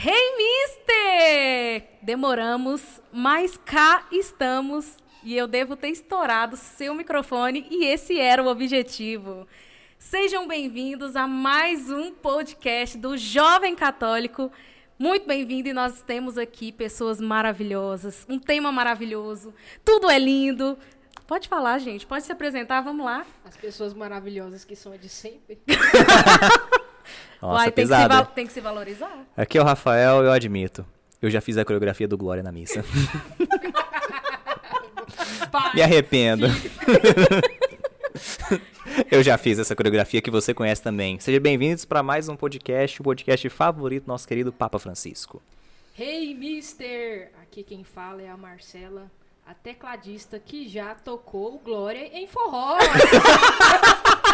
Hey, mister! Demoramos, mas cá estamos e eu devo ter estourado seu microfone e esse era o objetivo. Sejam bem-vindos a mais um podcast do Jovem Católico. Muito bem-vindo e nós temos aqui pessoas maravilhosas, um tema maravilhoso, tudo é lindo. Pode falar, gente, pode se apresentar, vamos lá. As pessoas maravilhosas que são de sempre. Nossa, Uai, tem, que se tem que se valorizar. Aqui é o Rafael, eu admito. Eu já fiz a coreografia do Glória na missa. Pai, Me arrependo. eu já fiz essa coreografia que você conhece também. Sejam bem-vindos para mais um podcast, o podcast favorito do nosso querido Papa Francisco. Hey, mister! Aqui quem fala é a Marcela, a tecladista que já tocou Glória em forró.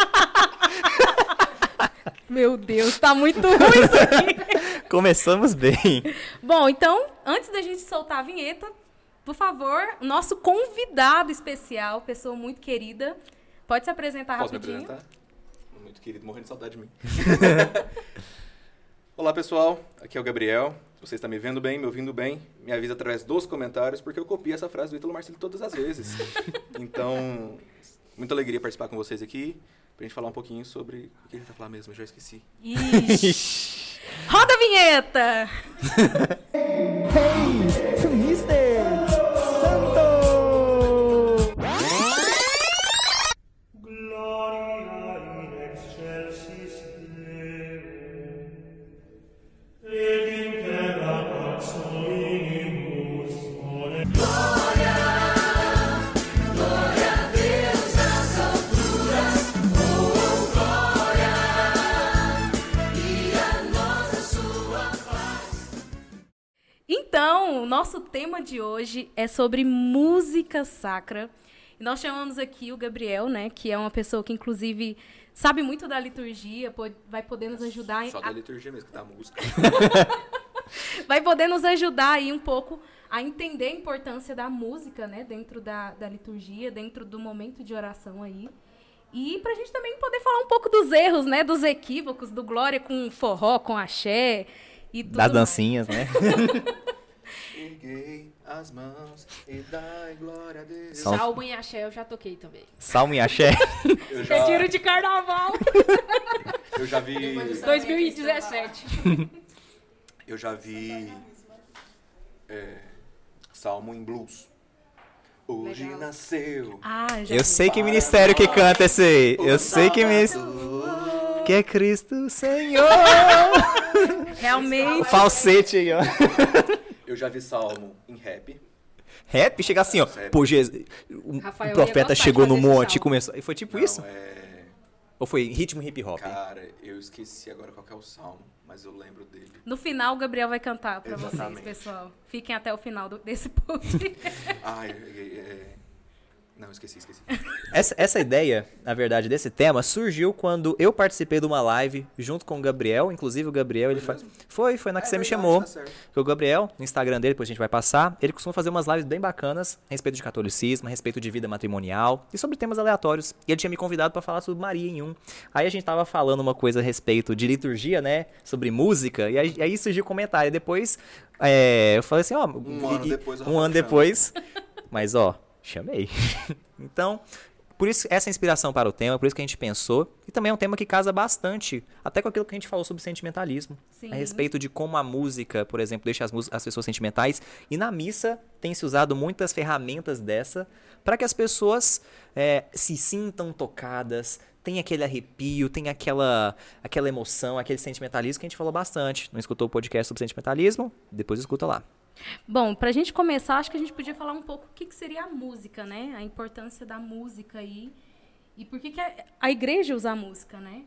Meu Deus, tá muito ruim isso aqui. Começamos bem. Bom, então, antes da gente soltar a vinheta, por favor, nosso convidado especial, pessoa muito querida, pode se apresentar Posso me rapidinho? apresentar? Muito querido, morrendo de saudade de mim. Olá, pessoal. Aqui é o Gabriel. Se você está me vendo bem, me ouvindo bem, me avisa através dos comentários, porque eu copio essa frase do Ítalo Marcelo todas as vezes. Então, muita alegria participar com vocês aqui, pra gente falar um pouquinho sobre o que a gente vai falar mesmo, eu já esqueci. Ixi. Roda a vinheta! Mister nosso tema de hoje é sobre música sacra. E nós chamamos aqui o Gabriel, né, que é uma pessoa que inclusive sabe muito da liturgia, po- vai poder nos ajudar em- Só a- da liturgia mesmo, que tá a música. vai poder nos ajudar aí um pouco a entender a importância da música, né, dentro da, da liturgia, dentro do momento de oração aí. E pra gente também poder falar um pouco dos erros, né, dos equívocos, do Glória com forró, com axé e tudo Das mais. dancinhas, né? Erguei as mãos e dai glória a Deus. Só- Salmo e axé eu já toquei também. Salmo e axé. Eu já, Retiro de carnaval eu já vi... 2017. Eu já vi é, Salmo em blues. Hoje Legal. nasceu. Ah, já Eu sei que ministério que canta esse aí. Eu sei que ministério. Que é Cristo Senhor. Realmente. Falsete aí, ó. Eu já vi Salmo em rap. Rap chega assim, ó. Pô, Jesus, o Rafael profeta chegou no monte e começou. E foi tipo Não, isso? É... Ou foi ritmo hip hop? Cara, eu esqueci agora qual que é o Salmo, mas eu lembro dele. No final, o Gabriel vai cantar pra vocês, Exatamente. pessoal. Fiquem até o final do- desse post. Ai, é, é... Não, esqueci, esqueci. Essa, essa ideia, na verdade, desse tema surgiu quando eu participei de uma live junto com o Gabriel. Inclusive, o Gabriel, ele Foi fa... foi, foi na que É você me chamou. tá. Porque o Gabriel, no Instagram dele, depois a gente vai passar, ele costuma fazer umas lives bem bacanas a respeito de catolicismo, a respeito de vida matrimonial e sobre temas aleatórios. E ele tinha me convidado pra falar sobre Maria em um. Aí a gente tava falando uma coisa a respeito de liturgia, né? Sobre música. E aí, aí surgiu o comentário. Depois é, eu falei assim, ó. Um ano depois, Um ano chama. depois. Mas, ó, chamei. então, por isso essa inspiração para o tema, por isso que a gente pensou. E também é um tema que casa bastante, até com aquilo que a gente falou sobre sentimentalismo. Sim. A respeito de como a música, por exemplo, deixa as, as pessoas sentimentais. E na missa tem se usado muitas ferramentas dessa para que as pessoas é, se sintam tocadas, tem aquele arrepio, tem aquela, aquela emoção, aquele sentimentalismo que a gente falou bastante. Não escutou o podcast sobre sentimentalismo? Depois escuta lá. Bom, pra gente começar, acho que a gente podia falar um pouco o que, que seria a música, né? A importância da música aí. E por que, que a, a igreja usa a música, né?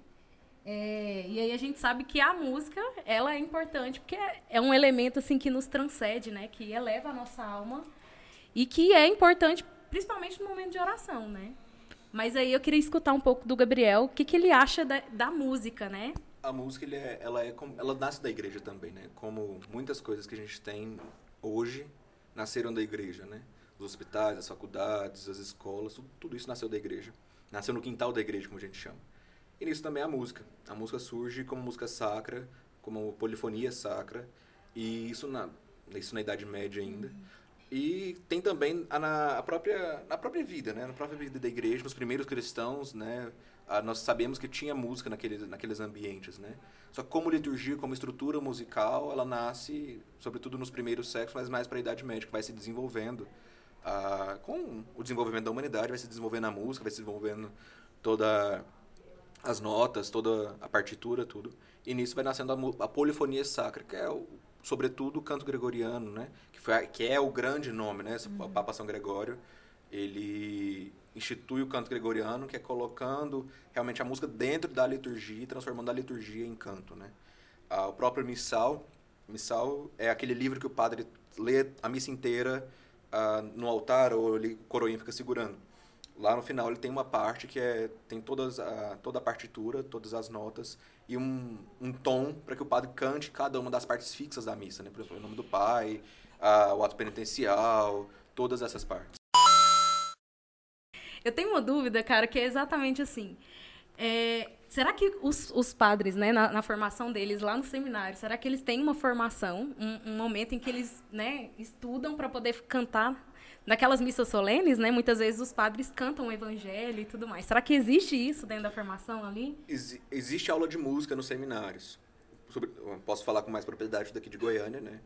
É, e aí a gente sabe que a música, ela é importante, porque é, é um elemento, assim, que nos transcende, né? Que eleva a nossa alma. E que é importante, principalmente no momento de oração, né? Mas aí eu queria escutar um pouco do Gabriel, o que, que ele acha da, da música, né? A música, ele é, ela, é ela nasce da igreja também, né? Como muitas coisas que a gente tem hoje nasceram da igreja, né? Os hospitais, as faculdades, as escolas, tudo, tudo isso nasceu da igreja. Nasceu no quintal da igreja, como a gente chama. E nisso também a música. A música surge como música sacra, como polifonia sacra. E isso na, isso na Idade Média ainda. E tem também a, na, a própria, na própria vida, né? Na própria vida da igreja, nos primeiros cristãos, né? Ah, nós sabemos que tinha música naqueles, naqueles ambientes, né? Só que como liturgia, como estrutura musical, ela nasce, sobretudo nos primeiros séculos, mas mais para a Idade Média, que vai se desenvolvendo. Ah, com o desenvolvimento da humanidade, vai se desenvolvendo a música, vai se desenvolvendo toda as notas, toda a partitura, tudo. E nisso vai nascendo a, a polifonia sacra, que é, o, sobretudo, o canto gregoriano, né? Que, foi, que é o grande nome, né? Uhum. Papa São Gregório, ele institui o canto gregoriano, que é colocando realmente a música dentro da liturgia e transformando a liturgia em canto, né? Ah, o próprio missal, missal é aquele livro que o padre lê a missa inteira ah, no altar ou ele, o coroinha fica segurando. Lá no final ele tem uma parte que é tem todas a, toda a partitura, todas as notas e um, um tom para que o padre cante cada uma das partes fixas da missa, né? Por exemplo, o nome do Pai, ah, o ato penitencial, todas essas partes. Eu tenho uma dúvida, cara, que é exatamente assim. É, será que os, os padres, né, na, na formação deles lá no seminário, será que eles têm uma formação, um, um momento em que eles, né, estudam para poder cantar naquelas missas solenes, né? Muitas vezes os padres cantam o evangelho e tudo mais. Será que existe isso dentro da formação ali? Exi- existe aula de música nos seminários. Sobre- posso falar com mais propriedade daqui de Goiânia, né?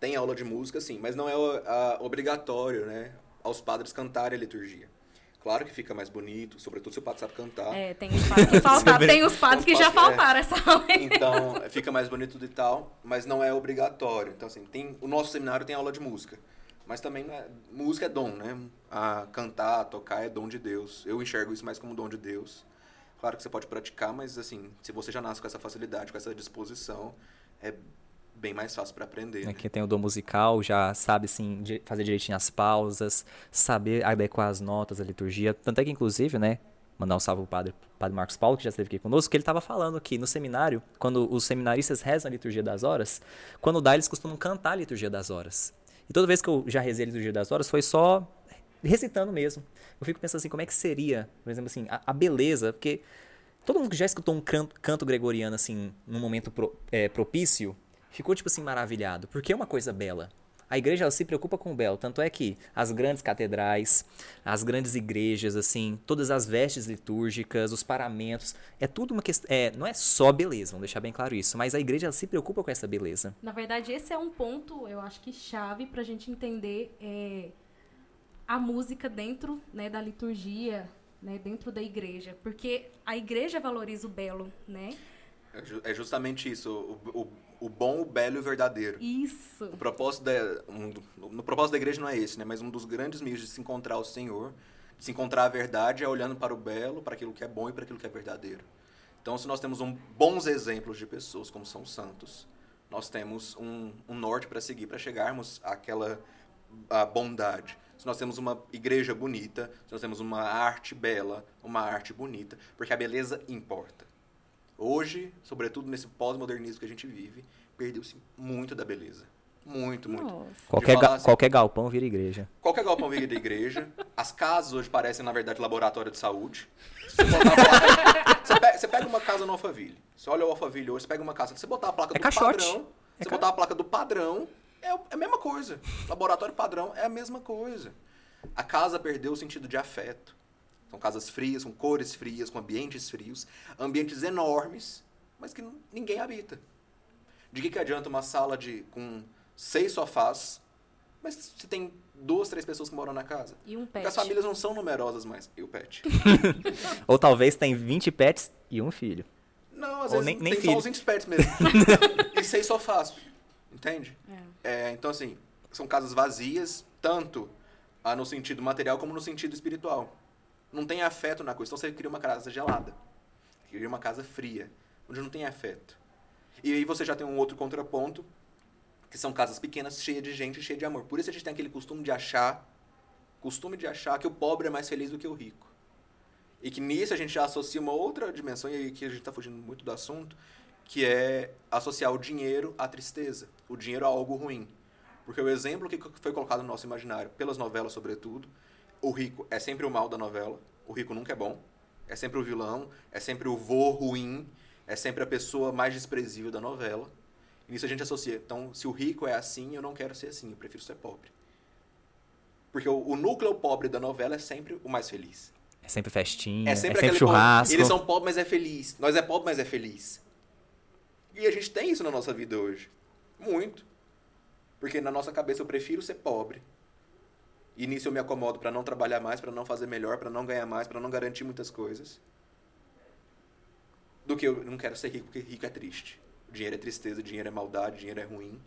Tem aula de música, sim, mas não é a- obrigatório, né? Aos padres cantarem a liturgia. Claro que fica mais bonito, sobretudo se o padre sabe cantar. É, tem os padres que faltaram, tem os padres que já é. faltaram essa aula. Então, fica mais bonito e tal, mas não é obrigatório. Então, assim, tem, o nosso seminário tem aula de música. Mas também, né, música é dom, né? A cantar, a tocar é dom de Deus. Eu enxergo isso mais como dom de Deus. Claro que você pode praticar, mas, assim, se você já nasce com essa facilidade, com essa disposição, é bem mais fácil para aprender, né? Né, Quem tem o dom musical já sabe assim, fazer direitinho as pausas, saber adequar as notas, a liturgia. Tanto é que, inclusive, né? Mandar um salve pro padre, padre Marcos Paulo, que já esteve aqui conosco, que ele estava falando que no seminário, quando os seminaristas rezam a liturgia das horas, quando dá, eles costumam cantar a liturgia das horas. E toda vez que eu já rezei a liturgia das horas, foi só recitando mesmo. Eu fico pensando assim, como é que seria, por exemplo, assim, a, a beleza, porque todo mundo que já escutou um canto, canto gregoriano, assim, num momento pro- é, propício, ficou, tipo assim, maravilhado, porque é uma coisa bela. A igreja ela se preocupa com o belo, tanto é que as grandes catedrais, as grandes igrejas, assim, todas as vestes litúrgicas, os paramentos, é tudo uma questão, é, não é só beleza, vamos deixar bem claro isso, mas a igreja ela se preocupa com essa beleza. Na verdade, esse é um ponto, eu acho que chave para a gente entender é, a música dentro né, da liturgia, né, dentro da igreja. Porque a igreja valoriza o belo, né? É É justamente isso, o, o, o bom, o belo e o verdadeiro. Isso. O propósito da, um no propósito da igreja não é esse, né? Mas um dos grandes meios de se encontrar o Senhor, de se encontrar a verdade, é olhando para o belo, para aquilo que é bom e para aquilo que é verdadeiro. Então, se nós temos um, bons exemplos de pessoas como são santos, nós temos um, um norte para seguir, para chegarmos àquela à bondade. Se nós temos uma igreja bonita, se nós temos uma arte bela, uma arte bonita, porque a beleza importa. Hoje, sobretudo nesse pós-modernismo que a gente vive, perdeu-se muito da beleza. Muito, muito. Nossa. Qualquer, ga- assim- qualquer galpão vira igreja. Qualquer galpão vive da igreja. As casas hoje parecem, na verdade, laboratório de saúde. Se você, placa- você, pega, você pega uma casa no Alphaville. Você olha o Alphaville hoje, você pega uma casa. Se você botar a placa É do caixote. padrão, É você ca- botar a placa do padrão, é, é a mesma coisa. Laboratório padrão é a mesma coisa. A casa perdeu o sentido de afeto. São casas frias, com cores frias, com ambientes frios, ambientes enormes, mas que ninguém habita. De que, que adianta uma sala de com seis sofás, mas se tem duas, três pessoas que moram na casa? E um Porque pet. as famílias não são numerosas mais. E o pet? Ou talvez tem 20 pets e um filho. Não, às Ou vezes nem- nem tem filho. só os 20 pets mesmo. e seis sofás. Entende? É, então, assim, são casas vazias, tanto no sentido material como no sentido espiritual. Não tem afeto na coisa. Então você cria uma casa gelada. Cria uma casa fria, onde não tem afeto. E aí você já tem um outro contraponto, que são casas pequenas, cheias de gente, cheias de amor. Por isso a gente tem aquele costume de achar, costume de achar que o pobre é mais feliz do que o rico. E que nisso a gente já associa uma outra dimensão, e que a gente está fugindo muito do assunto, que é associar o dinheiro à tristeza, o dinheiro a algo ruim. Porque o exemplo que foi colocado no nosso imaginário, pelas novelas sobretudo, o rico é sempre o mal da novela, o rico nunca é bom, é sempre o vilão, é sempre o vô ruim, é sempre a pessoa mais desprezível da novela. E nisso a gente associa. Então, se o rico é assim, eu não quero ser assim, eu prefiro ser pobre. Porque o, o núcleo pobre da novela é sempre o mais feliz. É sempre festinha, É é sempre, sempre, aquele povo, churrasco. Eles são pobres, mas é feliz. Nós é pobre, mas é feliz. E a gente tem isso na nossa vida hoje. Muito. Porque na nossa cabeça eu prefiro ser pobre. E nisso eu me acomodo para não trabalhar mais, para não fazer melhor, para não ganhar mais, para não garantir muitas coisas. Do que eu não quero ser rico, porque rico é triste. Dinheiro é tristeza, dinheiro é maldade, dinheiro é ruim.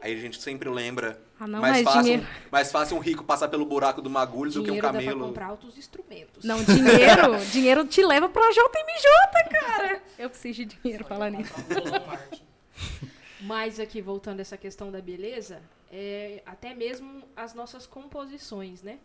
Aí a gente sempre lembra Ah, não, mais, mas fácil, dinheiro. mais fácil um rico passar pelo buraco do magulho do que um Dinheiro dá pra camelo. comprar outros instrumentos. Não, dinheiro, dinheiro te leva pra JMJ, cara. Eu preciso de dinheiro falar nisso. Mas aqui, voltando a essa questão da beleza, é, até mesmo as nossas composições, né?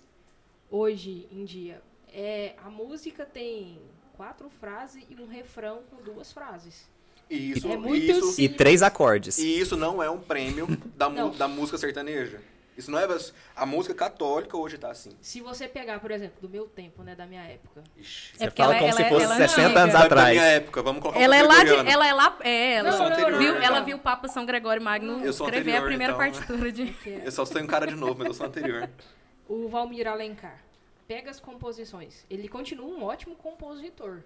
Hoje em dia, é, a música tem quatro frases e um refrão com duas frases. E isso, É muito isso, E três acordes. E isso não é um prêmio da, da música sertaneja. Isso não é. A música católica hoje tá assim. Se você pegar, por exemplo, do meu tempo, né, da minha época. Ixi. Você É porque fala ela- como ela se é- fosse ela é 60 antiga. anos Da- da atrás. minha época, vamos colocar Ela é lá de, ela é lá, é, ela sou anterior, viu, então. ela viu o Papa São Gregório Magno escrever anterior, a primeira então. partitura de é Eu só estou em cara de novo, mas eu sou anterior. o Valmir Alencar. Pega as composições. Ele continua um ótimo compositor.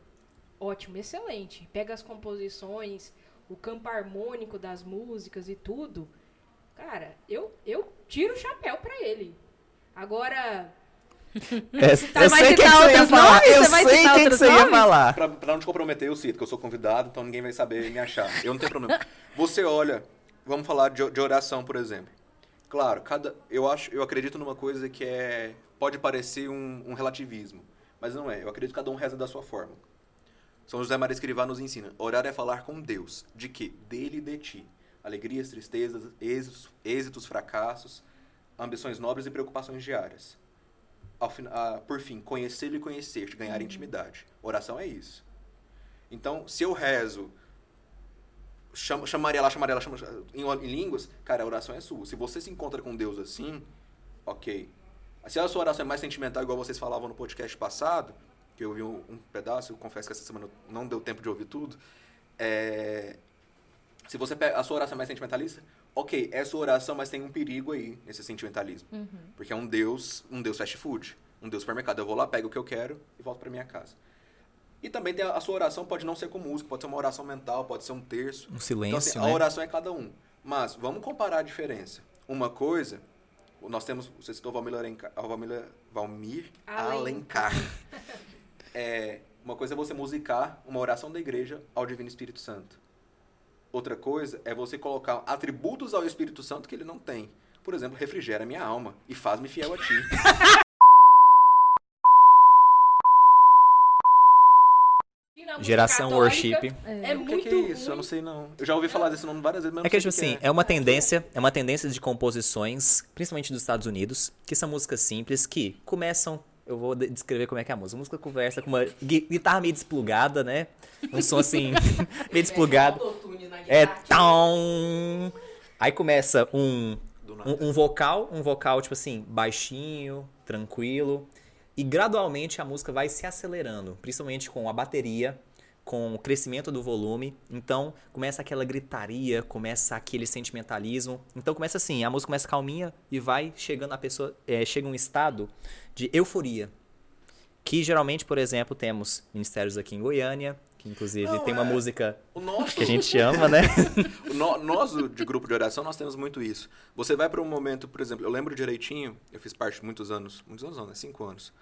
Ótimo, excelente. Pega as composições, o campo harmônico das músicas e tudo. Cara, eu, eu tiro o chapéu pra ele. Agora, É, Você eu vai sei que citar você ia outros falar. nomes? Eu Você vai sei quem que você ia nomes? falar. Pra, pra não te comprometer, eu cito, que eu sou convidado, então ninguém vai saber me achar. Eu não tenho problema. Você olha, vamos falar de, de oração, por exemplo. Claro, cada, eu, acho, eu acredito numa coisa que é pode parecer um, um relativismo, mas não é. Eu acredito que cada um reza da sua forma. São José Maria Escrivá nos ensina. Orar é falar com Deus. De quê? Dele e de ti. Alegrias, tristezas, êxitos, êxitos fracassos, ambições nobres e preocupações diárias. Ah, por fim, conhecê-lo e conhecer-te, ganhar intimidade. Oração é isso. Então, se eu rezo, chama, chamaria lá, chamaria lá, chama, em, em línguas, cara, a oração é sua. Se você se encontra com Deus assim, ok. Se a sua oração é mais sentimental, igual vocês falavam no podcast passado, que eu ouvi um, um pedaço, eu confesso que essa semana não deu tempo de ouvir tudo. É, se você pega, a sua oração é mais sentimentalista, ok, é sua oração, mas tem um perigo aí nesse sentimentalismo. Porque é um Deus, um Deus fast food, um Deus supermercado. Eu vou lá, pego o que eu quero e volto para minha casa. E também tem a, a sua oração pode não ser com música, pode ser uma oração mental, pode ser um terço. Um silêncio, Então, assim, né? a oração é cada um. Mas vamos comparar a diferença. Uma coisa, nós temos, você citou Valmir Alencar, Valmir, Valmir Alencar. Alencar. é, uma coisa é você musicar uma oração da igreja ao Divino Espírito Santo. Outra coisa é você colocar atributos ao Espírito Santo que ele não tem. Por exemplo, refrigera minha alma e faz-me fiel a ti. Geração católica, worship. É, o que, muito que é isso? ruim. Eu não sei não. Eu já ouvi falar desse nome várias vezes, mas É não que, sei tipo assim, que é uma tendência, é uma tendência de composições, principalmente dos Estados Unidos, que são músicas simples que começam. Eu vou de- descrever como é que é a música. A música conversa com uma gui- guitarra meio desplugada, né? Um som assim, meio desplugado. É tão. Aí começa um, um, um vocal, um vocal, tipo assim, baixinho, tranquilo. E gradualmente a música vai se acelerando, principalmente com a bateria, com o crescimento do volume. Então começa aquela gritaria, começa aquele sentimentalismo. Então começa assim, a música começa calminha e vai chegando a pessoa, é, chega um estado de euforia. Que geralmente, por exemplo, temos ministérios aqui em Goiânia, que inclusive Não, tem uma é- música O nosso, que a gente ama, né? O no- nós, do- de grupo de oração, nós temos muito isso. Você vai para um momento, por exemplo, eu lembro direitinho, eu fiz parte muitos anos, muitos anos não, né? Cinco anos.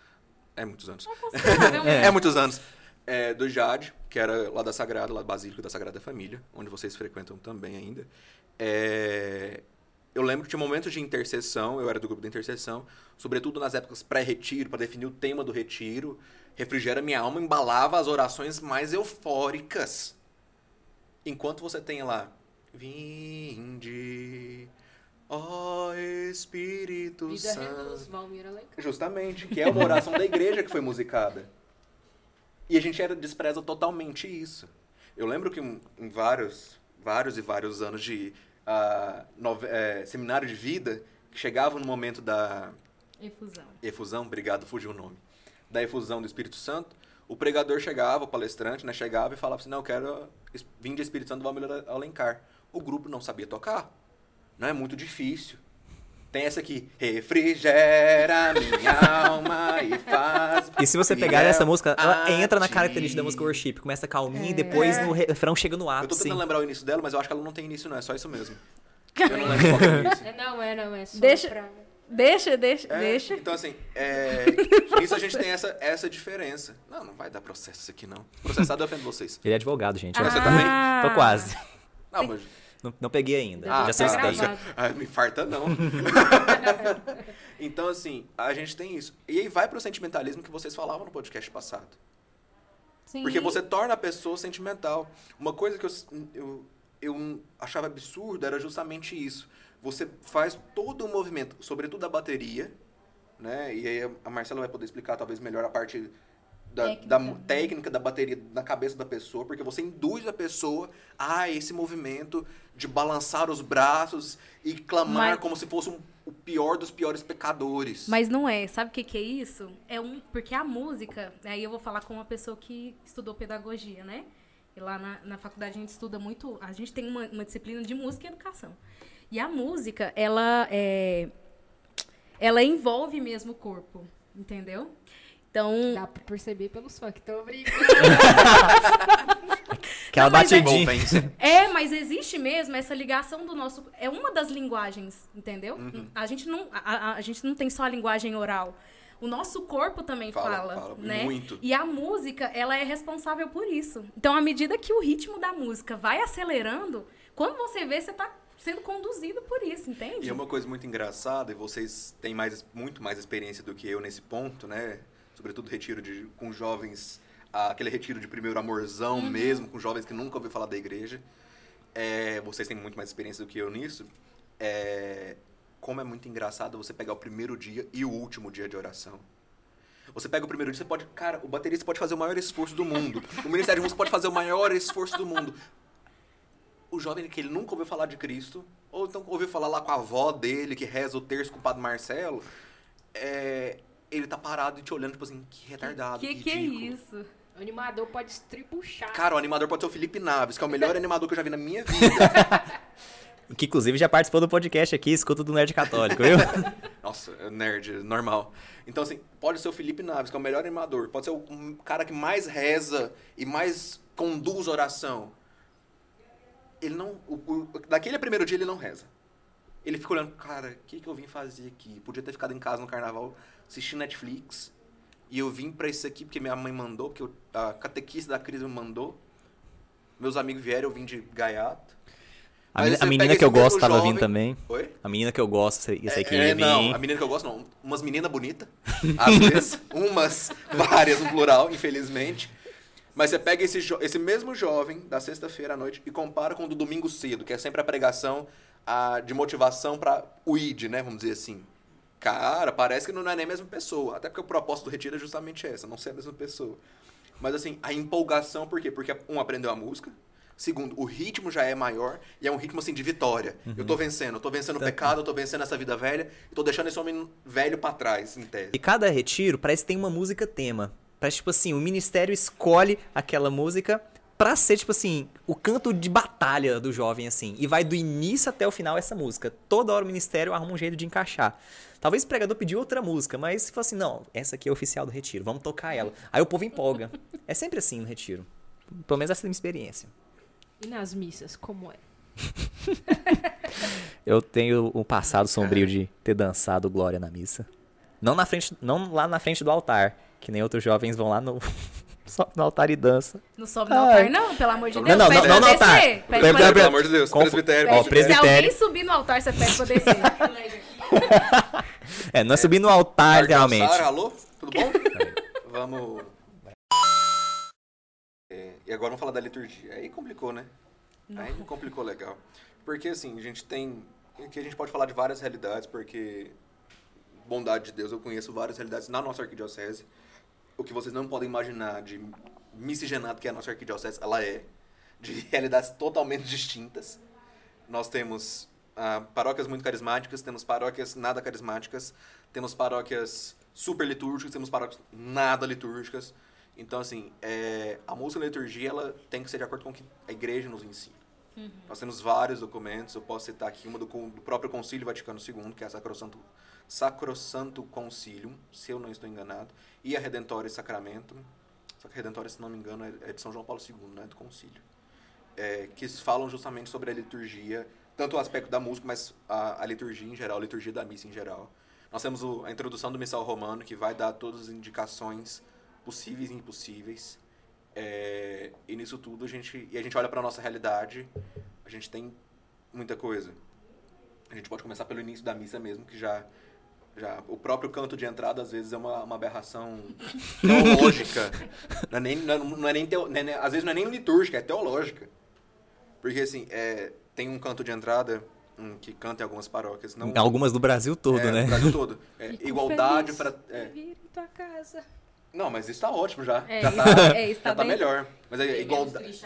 É muitos anos. É, muitos anos. É, do Jade, que era lá da Sagrada, lá do Basílico da Sagrada Família, onde vocês frequentam também ainda. É, eu lembro que tinha momentos de intercessão, eu era do grupo de intercessão, sobretudo nas épocas pré-retiro, para definir o tema do retiro. Refrigera minha alma, embalava as orações mais eufóricas. Enquanto você tem lá, vinde, ó Espírito Vida Santo. Reluz, Valmir Alencar. Justamente, que é uma oração da igreja que foi musicada. E a gente era, despreza totalmente isso. Eu lembro que em vários, vários e vários anos de ah, nove- eh, seminário de vida, que chegava no momento da Efusão. efusão, obrigado, fugiu o nome, da efusão do Espírito Santo, o pregador chegava, o palestrante, né, chegava e falava assim, não, eu quero es- vir de Espírito Santo do Valmir Alencar. O grupo não sabia tocar. Não é muito difícil. Tem essa aqui. Refrigera minha alma e faz. E se você pegar essa música, ela entra na característica da música worship. Começa calminha e depois no refrão chega no Eu tô ápice. tentando lembrar o início dela, mas eu acho que ela não tem início, não. É só isso mesmo. Eu não lembro qual é o início. É, não, é, não, é só Deixa- pra... Deixa, deixa, É, deixa. Então, assim, é, nisso a gente tem essa, essa diferença. Não, não vai dar processo isso aqui, não. Processado eu ofendo vocês. Ele é advogado, gente. Você Eu- também? Tô quase. Não, mas. Não, não peguei ainda. Ah, Já sou tá. Ah, me farta não. então, assim, a gente tem isso. E aí vai pro sentimentalismo que vocês falavam no podcast passado. Sim. Porque você torna a pessoa sentimental. Uma coisa que eu, eu, eu achava absurdo era justamente isso. Você faz todo o movimento, sobretudo a bateria, né? E aí a Marcela vai poder explicar talvez melhor a parte da Técnica. da técnica da bateria na cabeça da pessoa, porque você induz a pessoa a esse movimento de balançar os braços e clamar Mas- como se fosse um- o pior dos piores pecadores. Mas não é. Sabe o que, que é isso? É um. Porque a música. Aí eu vou falar com uma pessoa que estudou pedagogia, né? E lá na, na faculdade a gente estuda muito. A gente tem uma, uma disciplina de música e educação. E a música, ela é. Ela envolve mesmo o corpo. Entendeu? Então. Dá pra perceber pelos funk. Tô brincando. Aquela é- batidinha. É, mas existe mesmo essa ligação do nosso. É uma das linguagens, entendeu? Uhum. A, gente não, a, a- a gente não tem só a linguagem oral. O nosso corpo também Fala, fala, fala, né? muito. E a música, ela é responsável por isso. Então, à medida que o ritmo da música vai acelerando, quando você vê, você tá sendo conduzido por isso, entende? E é uma coisa muito engraçada, e vocês têm mais, muito mais experiência do que eu nesse ponto, né? Sobretudo retiro de, com jovens, aquele retiro de primeiro amorzão Uhum. mesmo, com jovens que nunca ouviram falar da igreja. É, vocês têm muito mais experiência do que eu nisso. É, como é muito engraçado você pegar o primeiro dia e o último dia de oração. Você pega o primeiro dia, você pode. Cara, o baterista pode fazer o maior esforço do mundo. O Ministério de Música pode fazer o maior esforço do mundo. O jovem que ele nunca ouviu falar de Cristo, ou então ouviu falar lá com a avó dele, que reza o terço com o Padre Marcelo, é, ele tá parado e te olhando, tipo assim, que retardado. que que é ridículo. isso? O animador pode estribuchar. Cara, o animador pode ser o Felipe Naves, que é o melhor animador que eu já vi na minha vida. Que inclusive já participou do podcast aqui, escuta do Nerd Católico, viu? Nossa, é nerd, normal. Então, assim, pode ser o Felipe Naves, que é o melhor animador. Pode ser o cara que mais reza e mais conduz oração. Ele não. O, o, daquele primeiro dia ele não reza. Ele fica olhando, cara, o que, que eu vim fazer aqui? Podia ter ficado em casa no carnaval assistindo Netflix. E eu vim pra isso aqui porque minha mãe mandou, porque eu- a catequista da Cris me mandou. Meus amigos vieram, eu vim de gaiato. A, a menina que eu gosto tava jovem- vindo também. Oi? A menina que eu gosto, essa essa aqui É, ia não, a menina que eu gosto não. Umas meninas bonitas, às vezes. umas, várias no plural, infelizmente. Mas você pega esse, esse mesmo jovem da sexta-feira à noite e compara com o do domingo cedo, que é sempre a pregação ah, de motivação para o ID, né? Vamos dizer assim. Cara, parece que não é nem a mesma pessoa. Até porque o propósito do retiro é justamente essa, não ser a mesma pessoa. Mas assim, a empolgação, por quê? Porque um aprendeu a música. Segundo, o ritmo já é maior e é um ritmo assim de vitória. Eu tô vencendo, eu tô vencendo o pecado, eu tô vencendo essa vida velha, eu tô deixando esse homem velho pra trás, em tese. E cada retiro parece que tem uma música tema. Parece, tipo assim, o ministério escolhe aquela música pra ser, tipo assim, o canto de batalha do jovem, assim. E vai do início até o final essa música. Toda hora o ministério arruma um jeito de encaixar. Talvez o pregador pediu outra música, mas se fosse assim, não, essa aqui é oficial do retiro, vamos tocar ela. Aí o povo empolga. É sempre assim no retiro. Pelo menos essa é a minha experiência. E nas missas, como é? Eu tenho o passado sombrio de ter dançado Glória na missa. Não na frente, não lá na frente do altar, que nem outros jovens vão lá no só no altar e dança. Não sobe no altar, não, pelo amor de Não, Deus. não, pede não, não, descer. altar. Pede Pelo- pra pelo- Pelo amor de Deus, Confu- presbitério. Ó, Se presbitério. alguém subir no altar, você pede pra descer. É, não é subir no altar, literalmente. Alcançar, alô? Tudo bom? vamos. É, e agora vamos falar da liturgia. Aí complicou, né? Aí complicou legal. Porque assim, a gente tem. Aqui a gente pode falar de várias realidades, porque. Bondade de Deus, eu conheço várias realidades na nossa arquidiocese. O que vocês não podem imaginar de miscigenado que é a nossa arquidiocese, ela é. De realidades totalmente distintas. Nós temos ah, paróquias muito carismáticas, temos paróquias nada carismáticas, temos paróquias super litúrgicas, temos paróquias nada litúrgicas. Então, assim, é, a música e a liturgia ela tem que ser de acordo com o que a igreja nos ensina. Nós temos vários documentos, eu posso citar aqui uma do, do próprio Concílio Vaticano II, que é a Sacrosanto, Sacrosanto Concilium, se eu não estou enganado, e a Redentore Sacramentum, só que a Redentore, se não me engano, é é de São João Paulo II, não é do Concílio, é, que falam justamente sobre a liturgia, tanto o aspecto da música, mas a, a liturgia em geral, a liturgia da missa em geral. Nós temos o- a introdução do Missal Romano, que vai dar todas as indicações possíveis e impossíveis. É, e nisso tudo a gente e a gente olha para nossa realidade, a gente tem muita coisa. A gente pode começar pelo início da missa mesmo, que já já o próprio canto de entrada às vezes é uma, uma aberração teológica. não é nem, não é, não é nem teo- não é nem- às vezes não é nem litúrgica, é teológica. Porque assim, é, tem um canto de entrada hum, que canta em algumas paróquias, não Algumas do Brasil todo, é, né? no Brasil todo. É, igualdade para de vir em tua casa. Não, mas isso tá ótimo já. É, já isso- tá, é, isso já tá tá melhor. Mas é igualdade,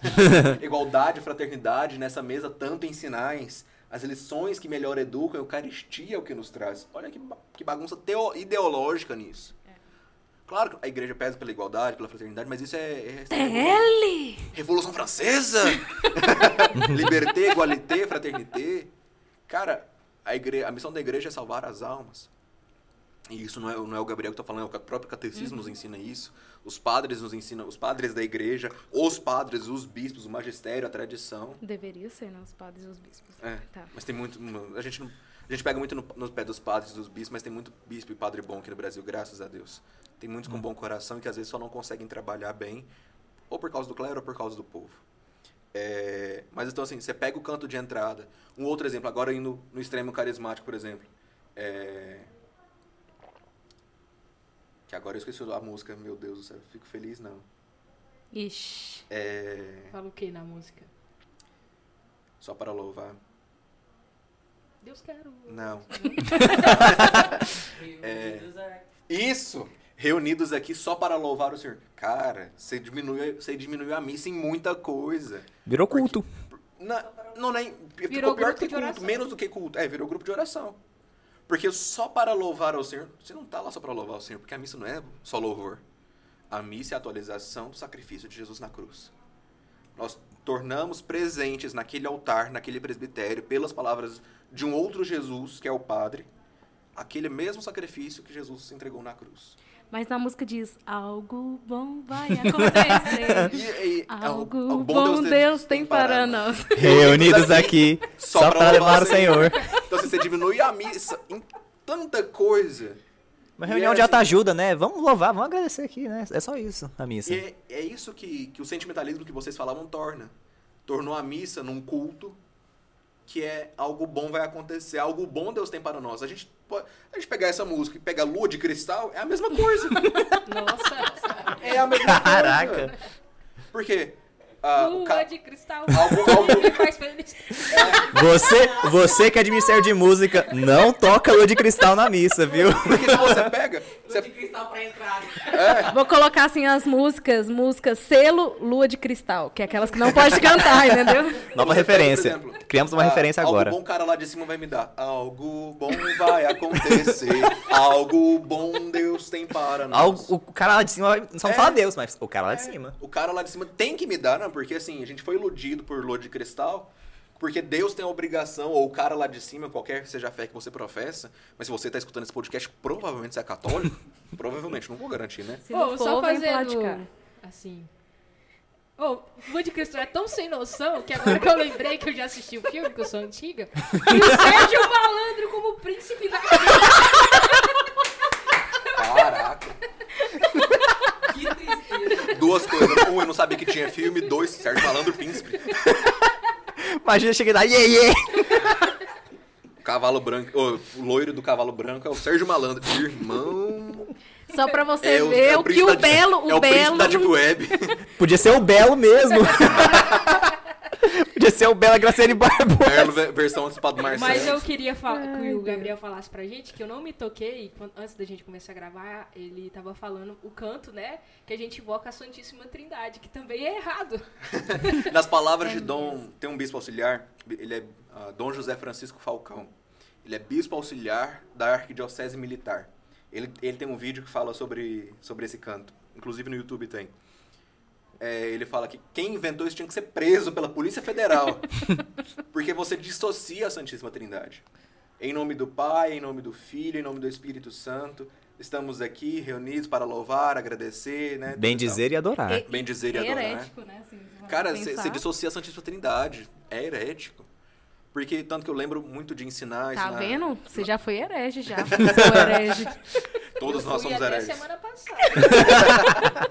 igualdade, fraternidade, nessa mesa tanto ensinais, as lições que melhor educam, a Eucaristia é o que nos traz. Olha que, que bagunça teo- ideológica nisso. Claro que a igreja pesa pela igualdade, pela fraternidade, mas isso é... é, é Ele! Revolução Francesa! Liberté, igualité, fraternité. Cara, a, igre... a missão da igreja é salvar as almas. E isso não é, não é o Gabriel que está falando, é o próprio catecismo nos ensina isso. Os padres nos ensinam, os padres da igreja, os padres, os bispos, o magistério, a tradição. Deveria ser, né? Os padres e os bispos. É, Tá. mas tem muito. A gente, não, a gente pega muito no, no pé dos padres e dos bispos, mas tem muito bispo e padre bom aqui no Brasil, graças a Deus. Tem muitos com bom coração e que às vezes só não conseguem trabalhar bem, ou por causa do clero ou por causa do povo. É, mas então, assim, você pega o canto de entrada. Um outro exemplo, agora indo no extremo carismático, por exemplo. É, que agora eu esqueci a música, meu Deus do céu, fico feliz não. Ixi. É, Fala o que na música? só para louvar. Deus quero. Não. Reunidos aqui. Isso! Reunidos aqui só para louvar o Senhor. Cara, você diminuiu, você diminuiu a missa em muita coisa. Virou culto. Na, não, nem. Virou ficou pior grupo que culto, menos do que culto. É, virou grupo de oração. Porque só para louvar ao Senhor, você não tá lá só para louvar o Senhor, porque a missa não é só louvor. A missa é a atualização do sacrifício de Jesus na cruz. Nós tornamos presentes naquele altar, naquele presbitério, pelas palavras de um outro Jesus, que é o Padre, aquele mesmo sacrifício que Jesus entregou na cruz. Mas na música diz: Algo bom vai acontecer. E, e, é o- Algo o bom Deus, tem para nós. Reunidos aqui só para levar o Senhor. Então, assim, você diminui a missa em tanta coisa. Uma reunião é de assim- autoajuda, né? Vamos louvar, vamos agradecer aqui, né? É só isso, a missa. E é, é isso que, que o sentimentalismo que vocês falavam torna. Tornou a missa num culto que é algo bom vai acontecer, algo bom Deus tem para nós. A gente, pode- a gente pegar essa música e pegar Lua de Cristal, é a mesma coisa. Nossa, é a mesma coisa. Caraca. Por quê? Ah, lua ca- de cristal. Faz feliz. Você, você que é de Ministério de Música, não toca lua de cristal na missa, viu? Porque se você pega, Lua de cristal pra entrada. Vou colocar assim as músicas, músicas selo Lua de Cristal, que é aquelas que não pode cantar, entendeu? Nova Você referência. pega, por exemplo, Criamos uma ah, referência agora. Algo bom cara lá de cima vai me dar. Algo bom vai acontecer. algo bom Deus tem para nós. Algo- o cara lá de cima vai só É. fala Deus, mas o cara lá de cima. O cara lá de cima tem que me dar, não, porque assim, a gente foi iludido por lua de cristal, porque Deus tem a obrigação, ou o cara lá de cima, qualquer que seja a fé que você professa, mas se você tá escutando esse podcast, provavelmente você é católico, provavelmente, não vou garantir, né? Se não for, só fazendo assim. Ô, Lua de Cristal é tão sem noção que agora que eu lembrei que eu já assisti o filme, que eu sou antiga, e o Sérgio Malandro como príncipe da Caraca. Que tristeza. Duas coisas. Um, eu não sabia que tinha filme. Dois, Sérgio Malandro Príncipe. Imagina chegar lá, iê, iê. O cavalo branco, o loiro do cavalo branco é o Sérgio Malandro. Irmão. Só pra você É ver o, que príncipe o da- Belo, o é o Belo... da Deep Web. Podia ser o Belo mesmo. Podia ser o Bela Graciane Barbosa. Belo, ve- versão antecipada do Marcelo. Mas eu queria falar que o Gabriel falasse pra gente que eu não me toquei quando- antes da gente começar a gravar. Ele tava falando o canto, né? Que a gente invoca a Santíssima Trindade, que também é errado. Nas palavras de Dom, tem um bispo auxiliar, ele é ah, Dom José Francisco Falcão. Ele é bispo auxiliar da Arquidiocese Militar. Ele, ele tem um vídeo que fala sobre, sobre esse canto. Inclusive no YouTube tem. É, ele fala que quem inventou isso tinha que ser preso pela Polícia Federal. porque você dissocia a Santíssima Trindade. Em nome do Pai, em nome do Filho, em nome do Espírito Santo, estamos aqui reunidos para louvar, agradecer, né? Bem e dizer e adorar. E- Bem dizer e é adorar, né? herético, né? assim, Cara, você dissocia a Santíssima Trindade. É herético. Porque tanto que eu lembro muito de ensinar Tá na- vendo? Você já foi herege, já. Herege. Todos Eu nós fui somos hereges. semana passada.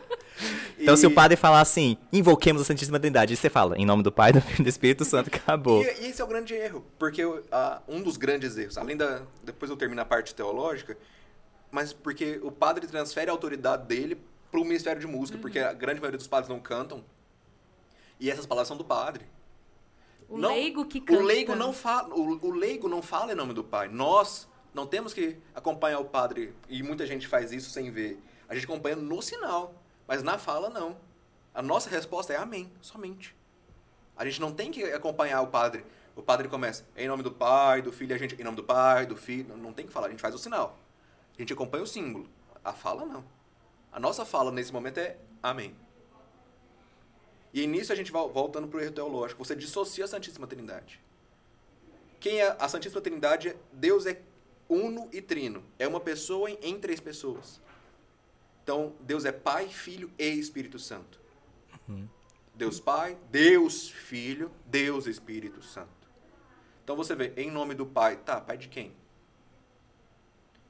Então, se o E- padre falar assim, invoquemos a Santíssima Trindade, você fala, em nome do Pai, do Filho e do Espírito Santo, acabou. E, e esse é o grande erro, porque ah, um dos grandes erros, além da. Depois eu termino a parte teológica, mas porque o padre transfere a autoridade dele para o Ministério de Música, porque a grande maioria dos padres não cantam. E essas palavras são do padre. O Não- leigo que canta. O leigo não fala, o, o leigo não fala em nome do pai. Nós não temos que acompanhar o padre e muita gente faz isso sem ver. A gente acompanha no sinal, mas na fala não. A nossa resposta é amém, somente. A gente não tem que acompanhar o padre. O padre começa em nome do pai, do filho, a gente em nome do pai, do filho, não, não tem que falar, a gente faz o sinal. A gente acompanha o símbolo. A fala não. A nossa fala nesse momento é amém. E nisso a gente vai voltando para o erro teológico. Você dissocia a Santíssima Trindade. Quem é a Santíssima Trindade? Deus é uno e trino. É uma pessoa em, em três pessoas. Então, Deus é Pai, Filho e Espírito Santo. Deus Pai, Deus Filho, Deus Espírito Santo. Então você vê, em nome do Pai, tá, pai de quem?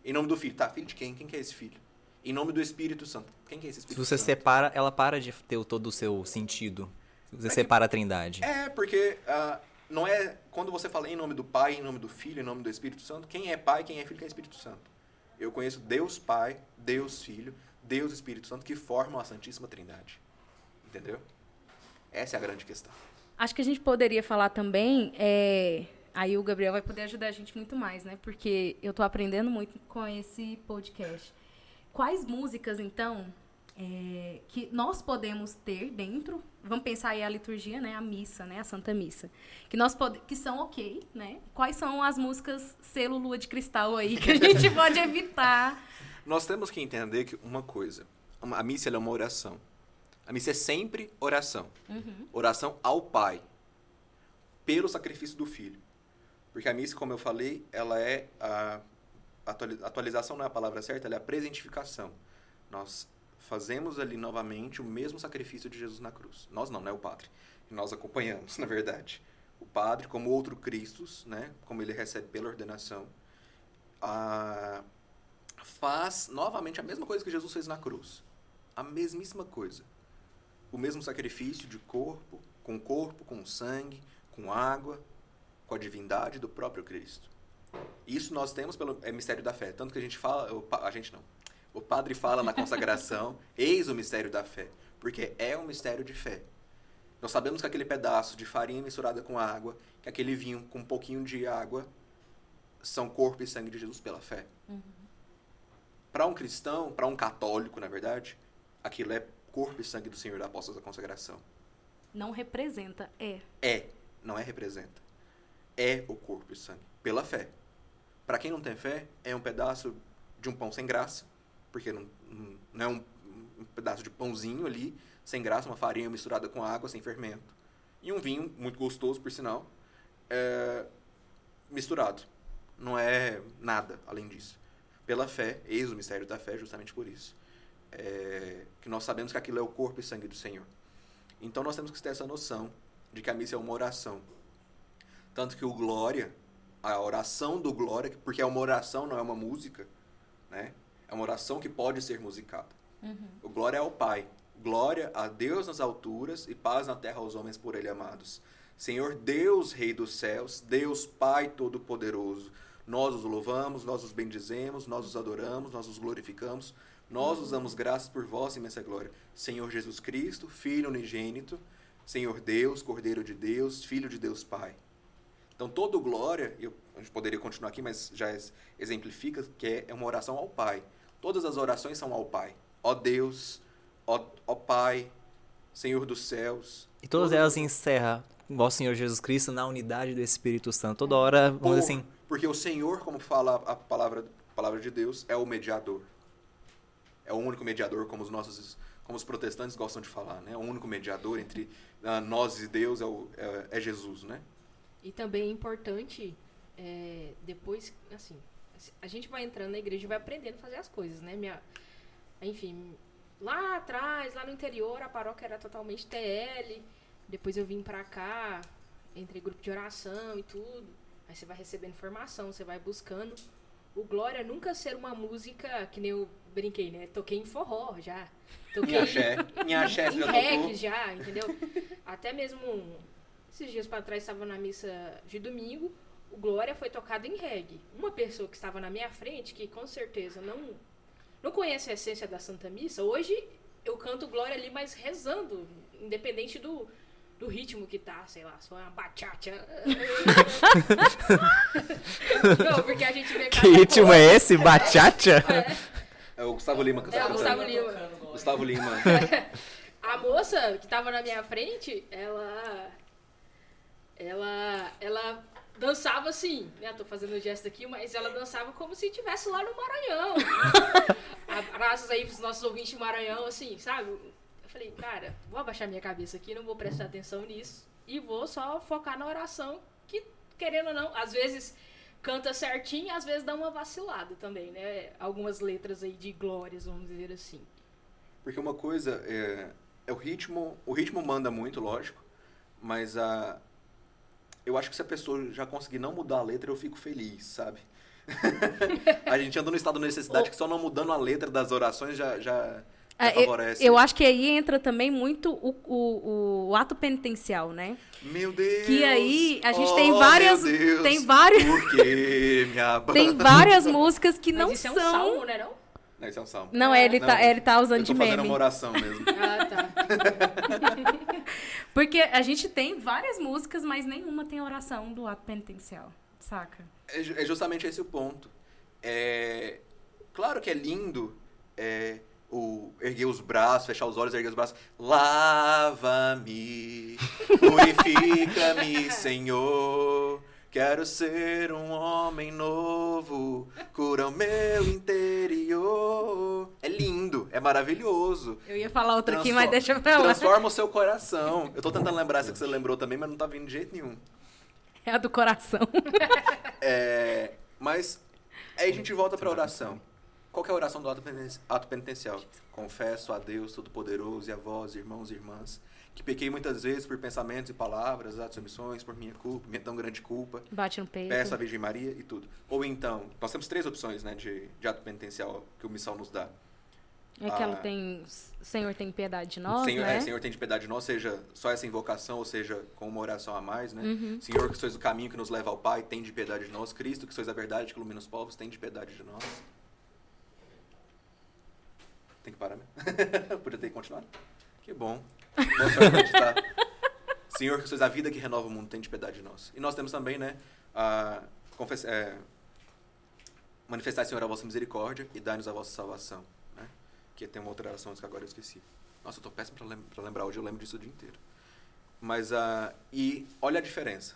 Em nome do Filho, tá, filho de quem? Quem que é esse filho? Em nome do Espírito Santo. Quem que é esse Se Espírito você Santo? separa, ela para de ter todo o seu sentido. Se você separa a Trindade. É, porque ah, não é. Quando você fala em nome do Pai, em nome do Filho, em nome do Espírito Santo, quem é Pai, quem é Filho, quem é Espírito Santo? Eu conheço Deus Pai, Deus Filho, Deus Espírito Santo que formam a Santíssima Trindade. Entendeu? Essa é a grande questão. Acho que a gente poderia falar também, é, aí o Gabriel vai poder ajudar a gente muito mais, né? Porque eu tô aprendendo muito com esse podcast. Quais músicas, então, é, que nós podemos ter dentro? Vamos pensar aí a liturgia, né? A missa, né? A Santa Missa. Que, nós pode, que são ok, né? Quais são as músicas selo lua de cristal aí que a gente pode evitar? Nós temos que entender que uma coisa: a missa é uma oração. A missa é sempre oração. Oração ao Pai, pelo sacrifício do Filho. Porque a missa, como eu falei, ela é a atualização não é a palavra certa, ela é a presentificação. Nós fazemos ali novamente o mesmo sacrifício de Jesus na cruz. Nós não, né, o Padre. Nós acompanhamos, na verdade. O Padre, como outro Cristo, né, como ele recebe pela ordenação, a- faz novamente a mesma coisa que Jesus fez na cruz. A mesmíssima coisa. O mesmo sacrifício de corpo, com corpo, com sangue, com água, com a divindade do próprio Cristo. Isso nós temos pelo é mistério da fé. Tanto que a gente fala, o a gente não. O padre fala na consagração, eis o mistério da fé. Porque é um mistério de fé. Nós sabemos que aquele pedaço de farinha misturada com água, que aquele vinho com um pouquinho de água, são corpo e sangue de Jesus pela fé. Para um cristão, para um católico, na verdade, aquilo é corpo e sangue do Senhor da apóstola da consagração. Não representa, é. É, não é representa. É o corpo e sangue, pela fé. Para quem não tem fé, é um pedaço de um pão sem graça, porque não, não é um, um pedaço de pãozinho ali, sem graça, uma farinha misturada com água, sem fermento. E um vinho, muito gostoso, por sinal, é, misturado. Não é nada além disso. Pela fé, eis o mistério da fé, justamente por isso. É, que nós sabemos que aquilo é o corpo e sangue do Senhor. Então nós temos que ter essa noção de que a missa é uma oração. Tanto que o glória, a oração do glória, porque é uma oração, não é uma música, né? É uma oração que pode ser musicada. O glória é ao Pai. Glória a Deus nas alturas e paz na terra aos homens por ele amados. Senhor Deus, Rei dos céus, Deus Pai Todo-Poderoso, nós os louvamos, nós os bendizemos, nós os adoramos, nós os glorificamos, nós os damos graças por vossa imensa glória. Senhor Jesus Cristo, Filho unigênito, Senhor Deus, Cordeiro de Deus, Filho de Deus Pai. Então, todo glória, eu, a gente poderia continuar aqui, mas já ex- exemplifica que é, é uma oração ao Pai. Todas as orações são ao Pai. Ó Deus, ó, ó Pai, Senhor dos céus. E todas elas encerram o Senhor Jesus Cristo na unidade do Espírito Santo. Toda hora, vamos Por- assim, Porque o Senhor, como fala a palavra, a palavra de Deus, é o mediador. É o único mediador, como os nossos, como os protestantes gostam de falar, né? O único mediador entre ah, nós e Deus é, o- é- é Jesus, né? E também é importante, é, depois, assim, a gente vai entrando na igreja e vai aprendendo a fazer as coisas, né? Minha, enfim, lá atrás, lá no interior, a paróquia era totalmente TL. Depois eu vim pra cá, entrei em grupo de oração e tudo. Aí você vai recebendo informação, você vai buscando. O Glória nunca ser uma música que nem eu brinquei, né? Toquei em forró já. Em Toquei axé. Em axé em você já reggae já, entendeu? Até mesmo esses dias pra trás estava na missa de domingo, o Glória foi tocado em reggae. Uma pessoa que estava na minha frente, que com certeza não não conhece a essência da Santa Missa, hoje eu canto Glória ali, mas rezando, independente do, do ritmo que tá, sei lá, se for uma bachata. não, porque a gente vê Que cada ritmo coisa. é esse? Bachata? É o Gustavo Lima que É, tá o Gustavo. Lima. Gustavo Lima. A moça que tava na minha frente, ela. Ela. Ela dançava assim, né? Tô fazendo o gesto aqui, mas ela dançava como se estivesse lá no Maranhão. Abraços aí pros nossos ouvintes do Maranhão, assim, sabe? Eu falei, cara, vou abaixar minha cabeça aqui, não vou prestar atenção nisso. E vou só focar na oração, que, querendo ou não, às vezes canta certinho, às vezes dá uma vacilada também, né? Algumas letras aí de glórias, vamos dizer assim. Porque uma coisa é, é o ritmo. O ritmo manda muito, lógico. Mas a. Eu acho que se a pessoa já conseguir não mudar a letra, eu fico feliz, sabe? a gente anda no estado de necessidade que só não mudando a letra das orações já, já, já É, eu, favorece. eu acho que aí entra também muito o, o, o ato penitencial, né? Meu Deus! Que aí a gente oh, tem várias- Meu Deus, tem vários- Por que minha Tem várias músicas que Mas não isso é um são. salmo, né não? Não, isso é um salmo. Não, é, ele, Não, tá, ele tá usando eu tô de fazendo meme. uma oração mesmo. Ah, tá. Porque a gente tem várias músicas, mas nenhuma tem oração do ato penitencial, saca? É, é justamente esse o ponto. É, claro que é lindo é, o erguer os braços, fechar os olhos, erguer os braços. Lava-me, purifica-me, Senhor. Quero ser um homem novo, cura o meu interior. É lindo, é maravilhoso. Eu ia falar outra aqui, mas deixa pra lá. Transforma o seu coração. Eu tô tentando lembrar essa que você lembrou também, mas não tá vindo de jeito nenhum. É a do coração. É, mas aí a gente volta para a oração. Qual que é a oração do ato penitencial? Confesso a Deus Todo-Poderoso e a vós, irmãos e irmãs, que pequei muitas vezes por pensamentos e palavras, atos e omissões, por minha culpa, minha tão grande culpa. Bate no peito. Peço à Virgem Maria e tudo. Ou então, nós temos três opções né, de, de ato penitencial que o missal nos dá. É que ela Ah. tem. Senhor tem piedade de nós, Senhor, né? é, Senhor tem de piedade de nós, seja só essa invocação, ou seja, com uma oração a mais, né? Uhum. Senhor, que sois o caminho que nos leva ao Pai, tem de piedade de nós. Cristo, que sois a verdade que ilumina os povos, tem de piedade de nós. Tem que parar mesmo? Podia ter continuado? Que bom. Pra meditar. Senhor, que sois a vida que renova o mundo, tem de piedade de nós. E nós temos também, né, a confess... é, manifestar, Senhor, a vossa misericórdia e dar-nos a vossa salvação, né? Que tem uma outra oração que agora eu esqueci. Nossa, eu tô péssimo pra, lem lembrar hoje, eu lembro disso o dia inteiro. Mas, ah, e olha a diferença.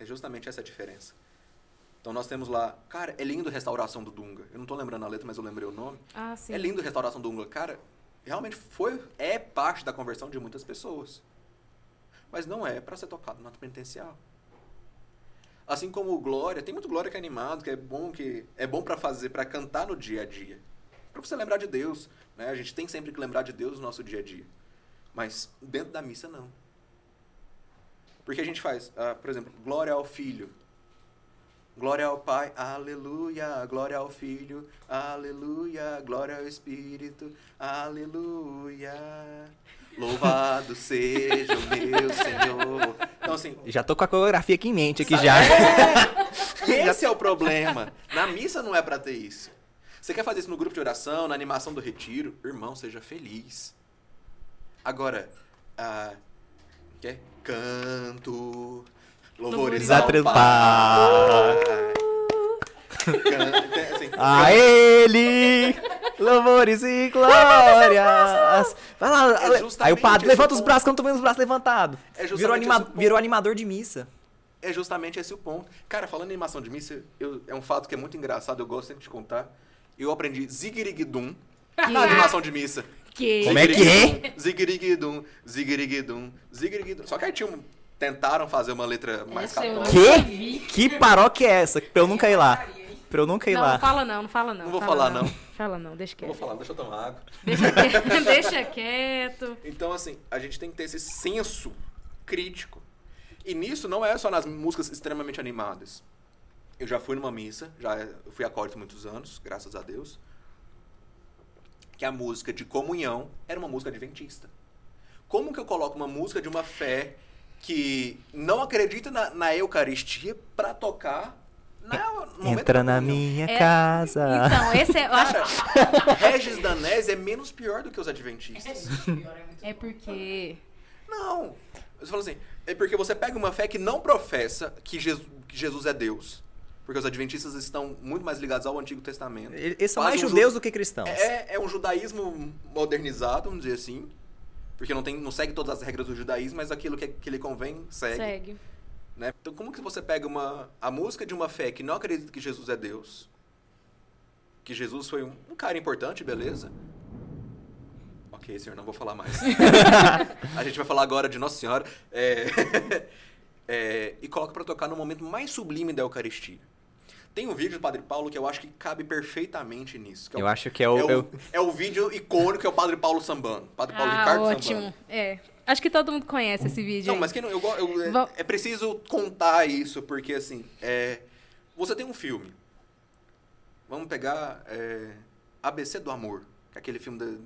É justamente essa a diferença. Então nós temos lá, cara, é lindo Restauração do Dunga. Eu não tô lembrando a letra, mas eu lembrei o nome. Ah, sim. É lindo Restauração do Dunga. Cara, realmente foi, é parte da conversão de muitas pessoas. Mas não é para ser tocado no ato penitencial. Assim como o Glória, tem muito Glória que é animado, que é bom que é bom para fazer, para cantar no dia a dia. Para você lembrar de Deus, né? A gente tem sempre que lembrar de Deus no nosso dia a dia. Mas dentro da missa não. Porque a gente faz, ah, por exemplo, glória ao Filho. Glória ao Pai, aleluia. Glória ao Filho, aleluia. Glória ao Espírito, aleluia. Louvado seja o meu Senhor. Então, assim, Já tô com a coreografia aqui em mente aqui já. esse é o problema. Na missa não é pra ter isso. Você quer fazer isso no grupo de oração, na animação do retiro? Irmão, seja feliz. Agora, ah, quer? Canto, louvores. Can- assim, A ele, louvores e glórias. Vai lá, É aí o padre levanta os ponto. braços quando eu tô vendo os braços levantados. É virou, anima- virou animador de missa. É justamente esse o ponto. Cara, falando em animação de missa, eu- é um fato que é muito engraçado, eu gosto sempre de contar. Eu aprendi zigirigdum na animação de missa. quê? Como é que é? Zigirigidum, zigirigidum, zigirigidum. Só que aí tinha um, tentaram fazer uma letra mais Essa católica. Que? Que paróquia é essa? Pra eu nunca ir lá. Pra eu nunca ir Não, lá. não fala não, não fala não. Não vou fala falar, não. Fala não, deixa Não quieto. vou falar, deixa eu tomar água. Deixa quieto. deixa quieto. Então, assim, a gente tem que ter esse senso crítico. E nisso não é só nas músicas extremamente animadas. Eu já fui numa missa, já fui acólito muitos anos, graças a Deus. Que a música de comunhão era uma música adventista. Como que eu coloco uma música de uma fé que não acredita na, na Eucaristia pra tocar momento Entra na minha É, casa. Então, esse é, eu acho Cara, Regis Danés é menos pior do que os adventistas. é porque Não. Você fala assim, é porque você pega uma fé que não professa que Jesus, que Jesus é Deus. Porque os adventistas estão muito mais ligados ao Antigo Testamento. Eles são mais um judeus ju- do que cristãos. É, é um judaísmo modernizado, vamos dizer assim. Porque não, tem, não segue todas as regras do judaísmo, mas aquilo que, que lhe convém segue. segue. né? Então, como que você pega uma, a música de uma fé que não acredita que Jesus é Deus? Que Jesus foi um, um cara importante, beleza? Ok, senhor, não vou falar mais. a gente vai falar agora de Nossa Senhora. É, é, e coloca pra tocar no momento mais sublime da Eucaristia. Tem um vídeo do Padre Paulo que eu acho que cabe perfeitamente nisso. que é o- Eu acho que é o. é, o, eu- é o vídeo icônico, que é o Padre Paulo sambando. Padre Paulo Ah, Ricardo ótimo. sambando. É. Acho que todo mundo conhece esse vídeo. Não, aí. mas quem não, eu, eu- é- é, preciso contar isso, porque assim, é, você tem um filme. Vamos pegar é, ABC do Amor, que é aquele filme do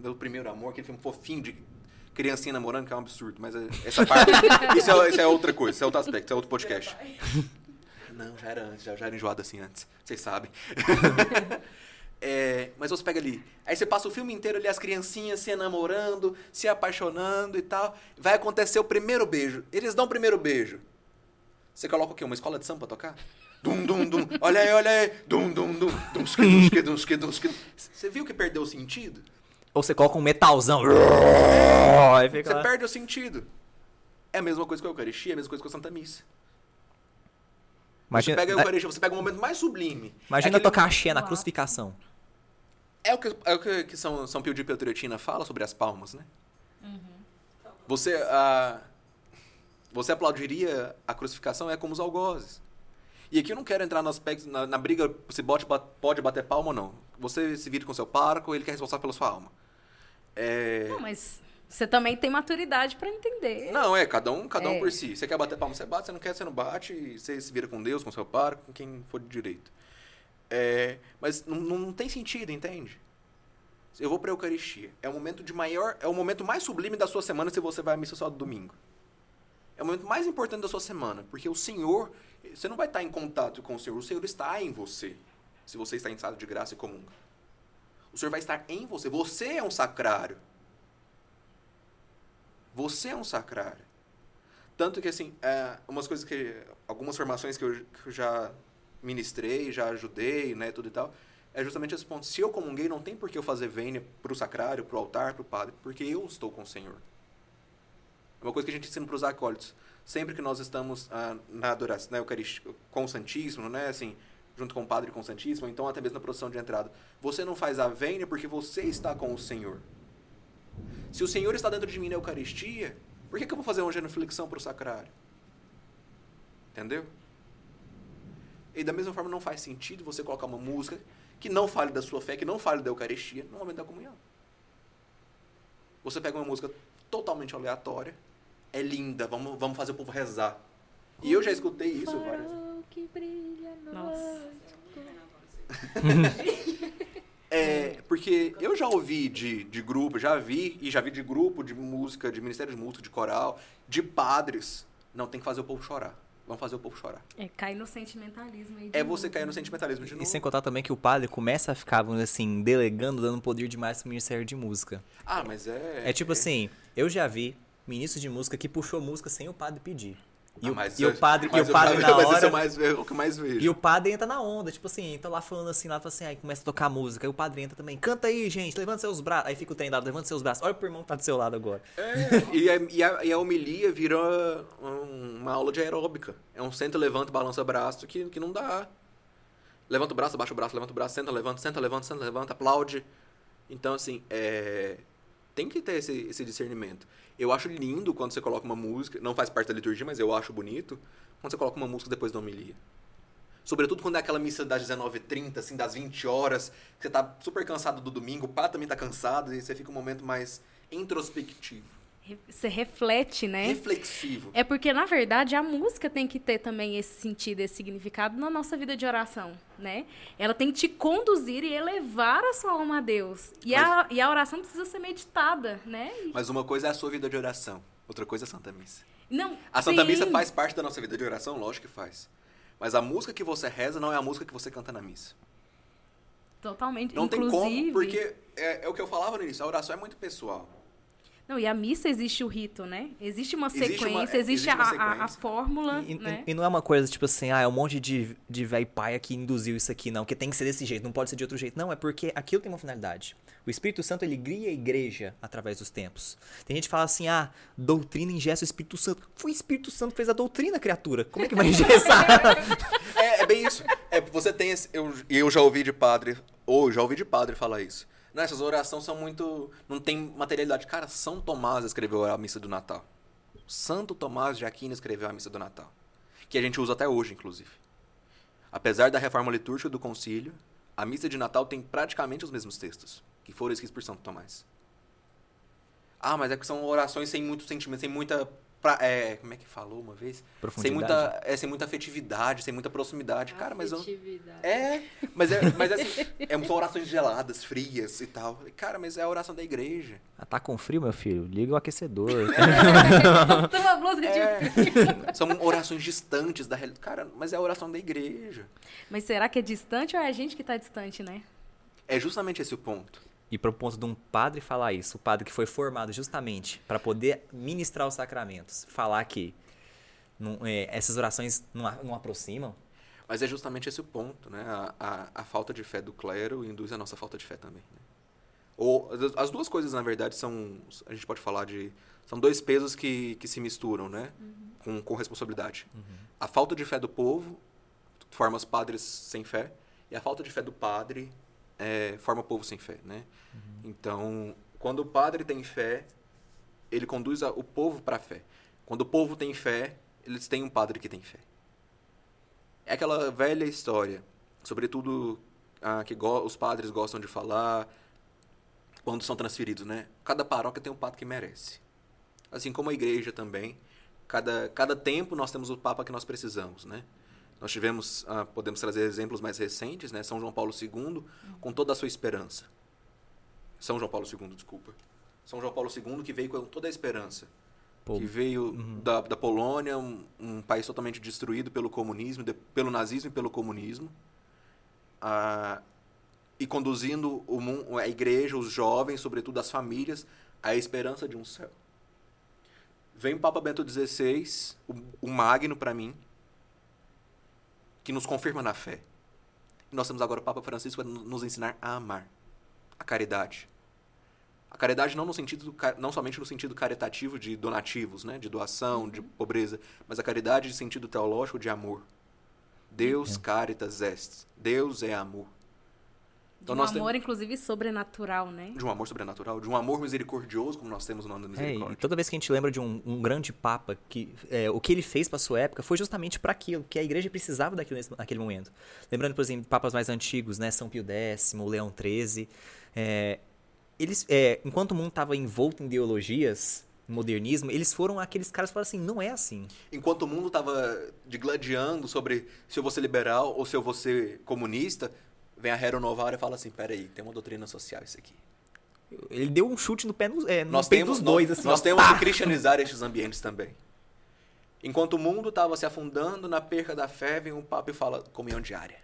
meu primeiro amor, aquele filme fofinho de criancinha namorando, que é um absurdo, mas é- essa parte, isso, é, isso é outra coisa, isso é outro aspecto, isso é outro podcast. Não, já era antes, já, já era enjoado assim antes, vocês sabem. É, mas você pega ali, aí você passa o filme inteiro ali, as criancinhas se namorando, se apaixonando e tal. Vai acontecer o primeiro beijo. Eles dão o primeiro beijo. Você coloca o quê? Uma escola de samba pra tocar? Dum, dum, dum. Olha aí, olha aí. Dum, dum, dum. Dum, ski, dum, ski, dum, ski, dum, ski. Você viu que perdeu o sentido? Ou você coloca um metalzão. Fica Você lá. perde o sentido. É a mesma coisa com a Eucaristia, é a mesma coisa com a Santa Missa. Imagina, você pega a Eucaristia, você pega o momento mais sublime. imagina É aquele- tocar axé na crucificação. É o que, é o que, que São, São Pio de Pietrelcina fala sobre as palmas, né? Você, ah, você aplaudiria a crucificação é como os algozes. E aqui eu não quero entrar no aspecto, na, na briga se bote, ba- pode bater palma ou não. Você se vira com seu parco, ele que é responsável pela sua alma. É... Não, mas você também tem maturidade pra entender. Não, é, cada um, cada um É. por si. Você quer bater palma, você bate, você não quer, você não bate, e você se vira com Deus, com seu parco, com quem for de direito. É, mas não, não tem sentido, entende? Eu vou pra Eucaristia. É o momento de maior. É o momento mais sublime da sua semana se você vai à missa só do domingo. É o momento mais importante da sua semana. Porque o Senhor. Você não vai estar em contato com o Senhor. O Senhor está em você. Se você está em estado de graça e comunga. O Senhor vai estar em você. Você é um sacrário. Você é um sacrário. Tanto que, assim, é, umas coisas que. Algumas formações que eu, que eu já ministrei, já ajudei, né, tudo e tal, é justamente esse ponto. Se eu comunguei, não tem por que eu fazer vênia pro sacrário, pro altar, pro padre, porque eu estou com o Senhor. É uma coisa que a gente ensina para os acólitos. Sempre que nós estamos ah, na adoração, na Eucaristia, com o Santíssimo, né, assim, junto com o Padre e com o Santíssimo, então até mesmo na procissão de entrada, você não faz a vênia porque você está com o Senhor. Se o Senhor está dentro de mim na Eucaristia, por que, que eu vou fazer uma genuflexão para o sacrário? Entendeu? E da mesma forma não faz sentido você colocar uma música que não fale da sua fé, que não fale da Eucaristia no momento da comunhão. Você pega uma música totalmente aleatória, é linda, vamos, vamos fazer o povo rezar. E eu já escutei isso várias vezes. Nossa. É, porque eu já ouvi de, de grupo, já vi, e já vi de grupo de música, de ministério de música, de coral, de padres. Não, tem que fazer o povo chorar. Vamos fazer o povo chorar. É, cai no sentimentalismo aí. de É novo, você cair no sentimentalismo de novo. E sem contar também que o padre começa a ficar, vamos dizer assim, delegando, dando poder demais pro Ministério de Música. Ah, mas é... É tipo assim, eu já vi ministro de música que puxou música sem o padre pedir. E, Ah, o, e o eu- padre, e o eu- padre na mas esse é hora... o, mais, é o que eu mais vejo. E o padre entra na onda, tipo assim, tá lá falando assim, lá, fala assim, aí começa a tocar música, aí o padre entra também, canta aí, gente, levanta seus braços, aí fica o trem dado, levanta seus braços, olha pro irmão que tá do seu lado agora. É, e, a, e, a, e a homilia vira um- uma aula de aeróbica. É um senta, levanta, balança braço que, que não dá. Levanta o braço, abaixa o braço, levanta o braço, senta, levanta, senta, levanta, senta, levanta, aplaude. Então, assim, é, tem que ter esse, esse discernimento. Eu acho lindo quando você coloca uma música, não faz parte da liturgia, mas eu acho bonito, quando você coloca uma música depois da homilia. Sobretudo quando é aquela missa das 19h30, assim, das 20 horas, que você tá super cansado do domingo, o padre também tá cansado, e você fica um momento mais introspectivo, Você reflete, né? reflexivo. É porque, na verdade, a música tem que ter também esse sentido, esse significado na nossa vida de oração, né? Ela tem que te conduzir e elevar a sua alma a Deus. E, a, e a oração precisa ser meditada, né? Mas uma coisa é a sua vida de oração, outra coisa é a Santa Missa. Não, A Santa sim, Missa faz parte da nossa vida de oração? Lógico que faz. Mas a música que você reza não é a música que você canta na missa. Totalmente. Não tem Inclusive, como, porque é, é o que eu falava no início, a oração é muito pessoal. Não, e a missa existe o rito, né? Existe uma Existe sequência, uma- existe, existe uma a, a- a sequência. fórmula, E, e- né? e não é uma coisa tipo assim, ah, é um monte de, de véi paia que induziu isso aqui, não, que tem que ser desse jeito, não pode ser de outro jeito. Não, é porque aquilo tem uma finalidade. O Espírito Santo, ele guia a igreja através dos tempos. Tem gente que fala assim, ah, doutrina ingessa o Espírito Santo. Foi o Espírito Santo que fez a doutrina, criatura. Como é que vai engessar? É, é bem isso. É, você tem esse, eu, e eu já ouvi de padre, ou já ouvi de padre falar isso. Não, essas orações são muito. Não tem materialidade. Cara, São Tomás escreveu a missa do Natal. Santo Tomás de Aquino escreveu a missa do Natal. Que a gente usa até hoje, inclusive. Apesar da reforma litúrgica do concílio, a missa de Natal tem praticamente os mesmos textos que foram escritos por Santo Tomás. Ah, mas é que são orações sem muito sentimento, sem muita. Pra- é, como é que falou uma vez? Sem Profundidade. muita, é, sem muita afetividade, sem muita proximidade. Cara, mas eu, é, mas é, mas é assim, é, são orações geladas, frias e tal. Cara, mas é a oração da igreja. Ah, tá com frio, meu filho? Liga o aquecedor. Tem uma blusa de É, são orações distantes da realidade. Cara, mas é a oração da igreja. Mas será que é distante ou é a gente que tá distante, né? É justamente esse o ponto. E para o ponto de um padre falar isso, o padre que foi formado justamente para poder ministrar os sacramentos, falar que não- é, essas orações não, a- não aproximam, Mas é justamente esse o ponto, né? A, a, a falta de fé do clero induz a nossa falta de fé também. né? Ou as- as duas coisas, na verdade, são. A gente pode falar de. São dois pesos que, que se misturam, né? Com, com responsabilidade. A falta de fé do povo forma os padres sem fé, e a falta de fé do padre é, forma o povo sem fé, né? Então, quando o padre tem fé, ele conduz o povo para a fé. Quando o povo tem fé, eles têm um padre que tem fé. É aquela velha história, sobretudo que os padres gostam de falar quando são transferidos, né? Cada paróquia tem um padre que merece. Assim como a igreja também. Cada, cada tempo nós temos o papa que nós precisamos, né? Nós tivemos, ah, podemos trazer exemplos mais recentes, né? São João Paulo II, com toda a sua esperança. São João Paulo II, desculpa. São João Paulo II que veio com toda a esperança. Pô, que veio da, da Polônia, um, um país totalmente destruído pelo comunismo, de- pelo nazismo e pelo comunismo. Ah, e conduzindo o, a igreja, os jovens, sobretudo as famílias, à esperança de um céu. Vem o Papa Bento XVI, o, o Magno para mim, que nos confirma na fé. E nós temos agora o Papa Francisco para nos ensinar a amar, a caridade. A caridade não no sentido não somente no sentido caritativo de donativos, né, de doação, de pobreza, mas a caridade de sentido teológico de amor. Deus caritas est. Deus é amor. De Então um nós amor, inclusive, sobrenatural, né? De um amor sobrenatural, de um amor misericordioso, como nós temos no ano da É, misericórdia. toda vez que a gente lembra de um, um grande papa, que é, o que ele fez para sua época foi justamente para aquilo, que a igreja precisava daquilo naquele momento. Lembrando, por exemplo, papas mais antigos, né, São Pio X, Leão XIII, é, eles, é, enquanto o mundo estava envolto em ideologias, modernismo, eles foram aqueles caras que falaram assim, não é assim. Enquanto o mundo estava digladiando sobre se eu vou ser liberal ou se eu vou ser comunista, vem a Hero Novara e fala assim, peraí, tem uma doutrina social isso aqui. Ele deu um chute no pé, no, é, no nós peito temos, dos dois, nós, assim. nós ó, temos pá! que cristianizar estes ambientes também. Enquanto o mundo estava se afundando na perca da fé, vem um Papa e fala comunhão diária.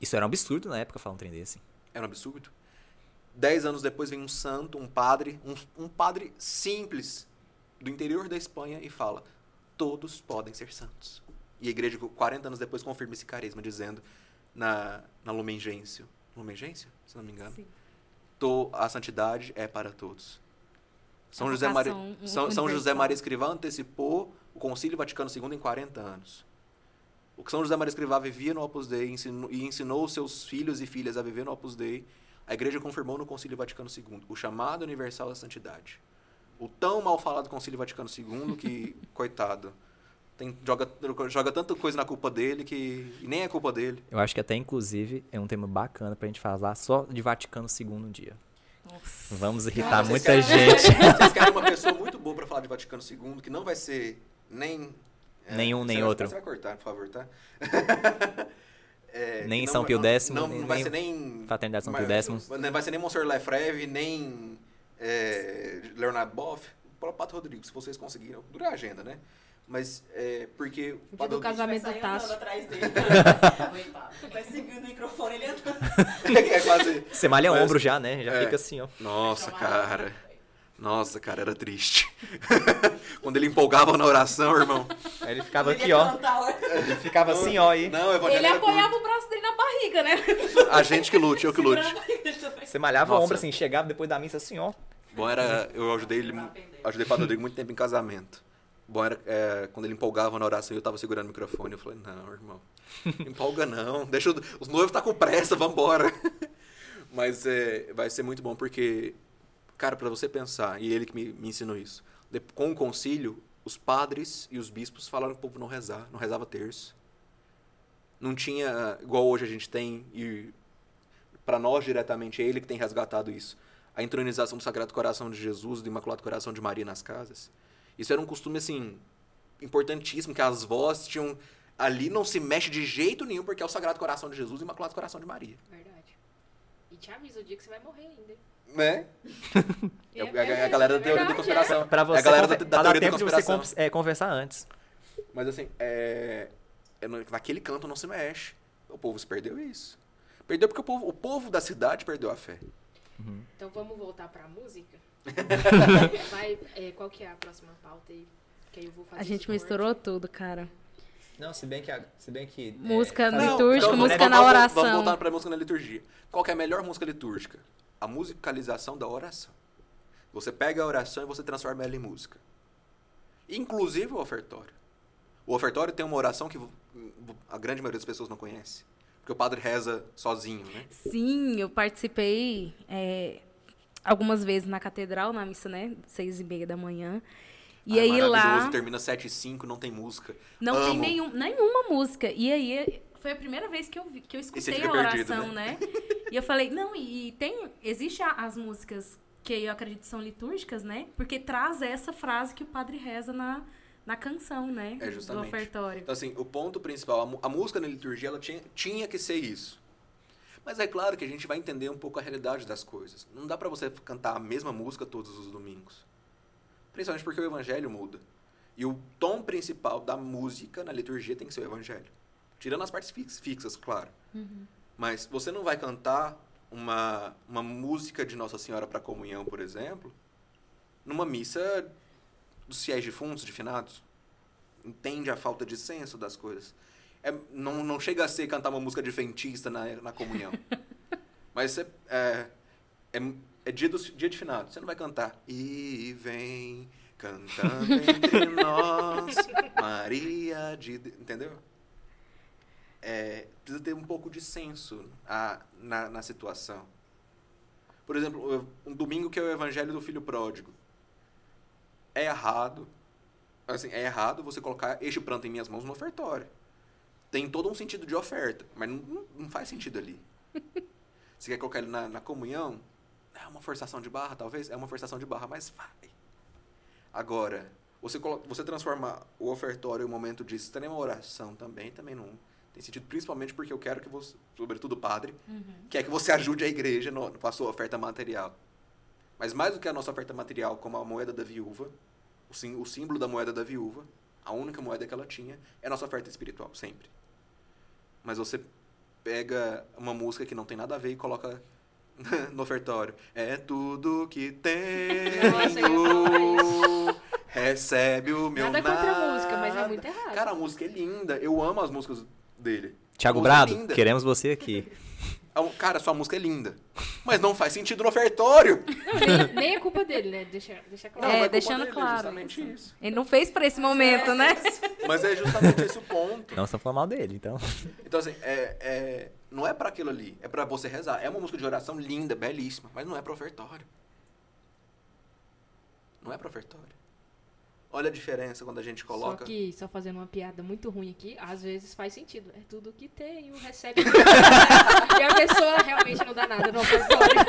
Isso era um absurdo na época falar um trem desse. Era um absurdo. Dez anos depois vem um santo, um padre, um, um padre simples do interior da Espanha e fala: todos podem ser santos. E a igreja, 40 anos depois, confirma esse carisma, dizendo na, na Lumen Gentium, Lumen Gentium, se não me engano, Sim. to, a santidade é para todos. São José, Maria, São, São José. Maria Escrivá antecipou o Concílio Vaticano II em 40 anos. O São José Maria Escrivá vivia no Opus Dei ensinou- e ensinou seus filhos e filhas a viver no Opus Dei. A igreja confirmou no Concílio Vaticano II o chamado universal da santidade. O tão mal falado Concílio Vaticano II que, coitado, tem, joga, joga tanta coisa na culpa dele que nem é culpa dele. Eu acho que até, inclusive, é um tema bacana pra gente falar só de Vaticano II um dia. Nossa. Vamos irritar Cara, muita querem- gente. Vocês querem uma pessoa muito boa pra falar de Vaticano II, que não vai ser nem. É, Nenhum, nem vai- outro. Você vai cortar, por favor, tá? É, Nem não São Pio não- X, Não, nem- não vai ser nem. Fraternidade São Pio X. Não vai ser nem Monsenhor Lefreve, nem é, Leonardo Boff. O próprio Pato Rodrigo, se vocês conseguiram. Dura a agenda, né? Mas é porque. o dia Pato do casamento Vai do Tasso. atrás dele. Coitado. Vai seguindo o microfone, ele andando. é quase. Você malha Mas- ombro já, né? Já é. fica assim, ó. Nossa, cara. Nossa, cara, era triste. Quando ele empolgava na oração, irmão. Aí ele ficava Ele aqui, ó. Ele ficava assim, ó. Aí. Não, Ele apoiava curto. o braço dele na barriga, né? A gente que lute, eu que lute. Você malhava Nossa. o ombro assim, chegava depois da missa assim, ó. Bom era, eu ajudei ele, ajudei o Padre Rodrigo muito tempo em casamento. Bom era é, quando ele empolgava na oração e eu tava segurando o microfone, eu falei, não, irmão, empolga não, deixa os noivos tá com pressa, vambora. Mas é, vai ser muito bom porque, cara, pra você pensar, e ele que me, me ensinou isso, de- com o concílio, os padres e os bispos falaram que o povo não rezar, não rezava terço. Não tinha, igual hoje a gente tem, e para nós diretamente é ele que tem resgatado isso. A entronização do Sagrado Coração de Jesus, do Imaculado Coração de Maria nas casas. Isso era um costume, assim, importantíssimo, que as vozes tinham... Ali não se mexe de jeito nenhum, porque é o Sagrado Coração de Jesus e o Imaculado Coração de Maria. Verdade. E te avisa o dia que você vai morrer ainda. Né? É, É, a, a galera da teoria da conspiração. Pra você, é a galera da, da pra dar teoria da você conspiração. con- é, conversar antes. Mas assim, é, é naquele canto não se mexe. O povo se perdeu isso. Perdeu porque o povo, o povo da cidade perdeu a fé. Então vamos voltar pra música? Vai, é, qual que é a próxima pauta aí? Que aí eu vou fazer A gente misturou tudo, cara. Não, se bem que... Se bem que Música fazer- litúrgica, então, música vamos- na vamos- oração. Vamos voltar para a música na liturgia. Qual que é a melhor música litúrgica? A musicalização da oração. Você pega a oração e você transforma ela em música. Inclusive o ofertório. O ofertório tem uma oração que a grande maioria das pessoas não conhece. Porque o padre reza sozinho, né? Sim, eu participei é, algumas vezes na catedral, na missa, né? Seis e meia da manhã. E Ah, é aí lá termina 7 e 5, não tem música. não tem Amo. nenhum, nenhuma música. E aí foi a primeira vez que eu, vi, que eu escutei a perdido, oração, né? E eu falei, não, e, e tem. Existe a- as músicas que eu acredito são litúrgicas, né? Porque traz essa frase que o padre reza na, na canção, né? É, justamente. Do ofertório. Então, assim, o ponto principal, a, a música na liturgia, ela tinha, tinha que ser isso. Mas é claro que a gente vai entender um pouco a realidade das coisas. Não dá pra você cantar a mesma música todos os domingos. Principalmente porque o evangelho muda. E o tom principal da música na liturgia tem que ser o evangelho. Tirando as partes fix- fixas, claro. Mas você não vai cantar uma, uma música de Nossa Senhora para comunhão, por exemplo, numa missa dos fiéis defuntos, de finados. Entende a falta de senso das coisas. É, não, não chega a ser cantar uma música adventista na, na comunhão. Mas é, é, é, é dia, dos, dia de finados. Você não vai cantar. E vem cantando entre nós, Maria. De-", Entendeu? É, precisa ter um pouco de senso a, na, na situação. Por exemplo, um domingo que é o evangelho do filho pródigo. É errado, assim, é errado você colocar este pranto em minhas mãos no ofertório. Tem todo um sentido de oferta, mas não, não- faz sentido ali. Você quer colocar ele na, na comunhão? É uma forçação de barra, talvez? É uma forçação de barra, mas vai. Agora, você, você transformar o ofertório em um momento de extrema oração também, também não tem sentido, principalmente porque eu quero que você, sobretudo o padre, quer que você ajude a igreja no, com a sua oferta material. Mas mais do que a nossa oferta material, como a moeda da viúva, o, sim, o símbolo da moeda da viúva, a única moeda que ela tinha, é a nossa oferta espiritual, sempre. Mas você pega uma música que não tem nada a ver e coloca no ofertório. É tudo que tenho, recebe o meu Nada contra a nada. música, mas é muito errado. Cara, a música é linda. Eu amo as músicas dele. Música é Brado, linda. queremos você aqui. Cara, sua música é linda. Mas não faz sentido no ofertório. Não, nem, nem é culpa dele, né? Deixa, deixa claro. É, mas culpa deixando dele, claro justamente isso. isso. Ele não fez pra esse momento, né? Mas é justamente esse o ponto. Não só falando mal dele, então. Então, assim, é, é- não é pra aquilo ali. É pra você rezar. É uma música de oração linda, belíssima. Mas não é pro ofertório. Não é pro ofertório. Olha a diferença quando a gente coloca. Só que, só fazendo uma piada muito ruim aqui, às vezes faz sentido. É tudo que tenho, recebe. e a pessoa realmente não dá nada no ofertório.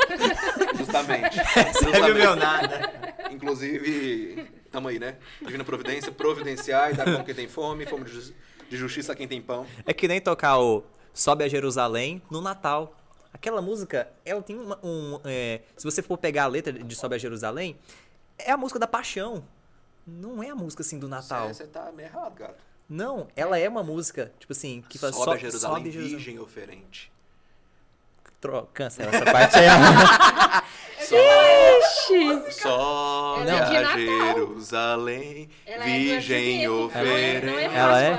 Justamente. Recebe o meu nada. Inclusive, tamo aí, né? Divina Providência, providenciar e dar pão quem tem fome, fome de, ju- de justiça a quem tem pão. É que nem tocar o Sobe a Jerusalém no Natal. Aquela música, ela tem uma, um. é, se você for pegar a letra de Sobe a Jerusalém, é a música da paixão. Não é a música assim do Natal. Você tá meio errado, gato. Não, ela é uma música, tipo assim, que faz sobe a Jerusalém, sobe Jerusalém. virgem oferente. Tro- Cancela essa parte aí. Sobe Ela é de a Natal. Jerusalém, Ela é virgem não é- não é oferente. Ela é?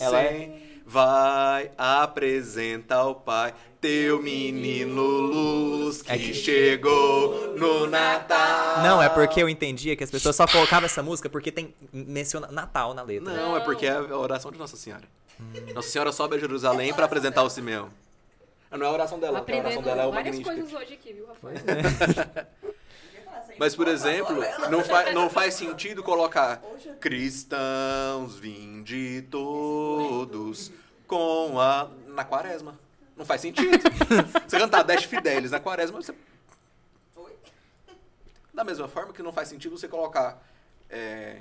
Ela é? Vai, apresenta ao Pai teu menino luz que, É que- chegou no Natal. Não, é porque eu entendia que as pessoas só colocavam essa música porque tem menciona Natal na letra. Não, é porque é a oração de Nossa Senhora. Nossa Senhora sobe a Jerusalém para apresentar o Simeão. Não é a oração dela, porque a oração dela é o várias Magnífica. coisas hoje aqui, viu, Rafael? Mas, por exemplo, não, fa não faz sentido colocar cristãos, vinde todos com a... na quaresma. Não faz sentido. você cantar 10 fidelis na quaresma, você... Da mesma forma que não faz sentido você colocar... é,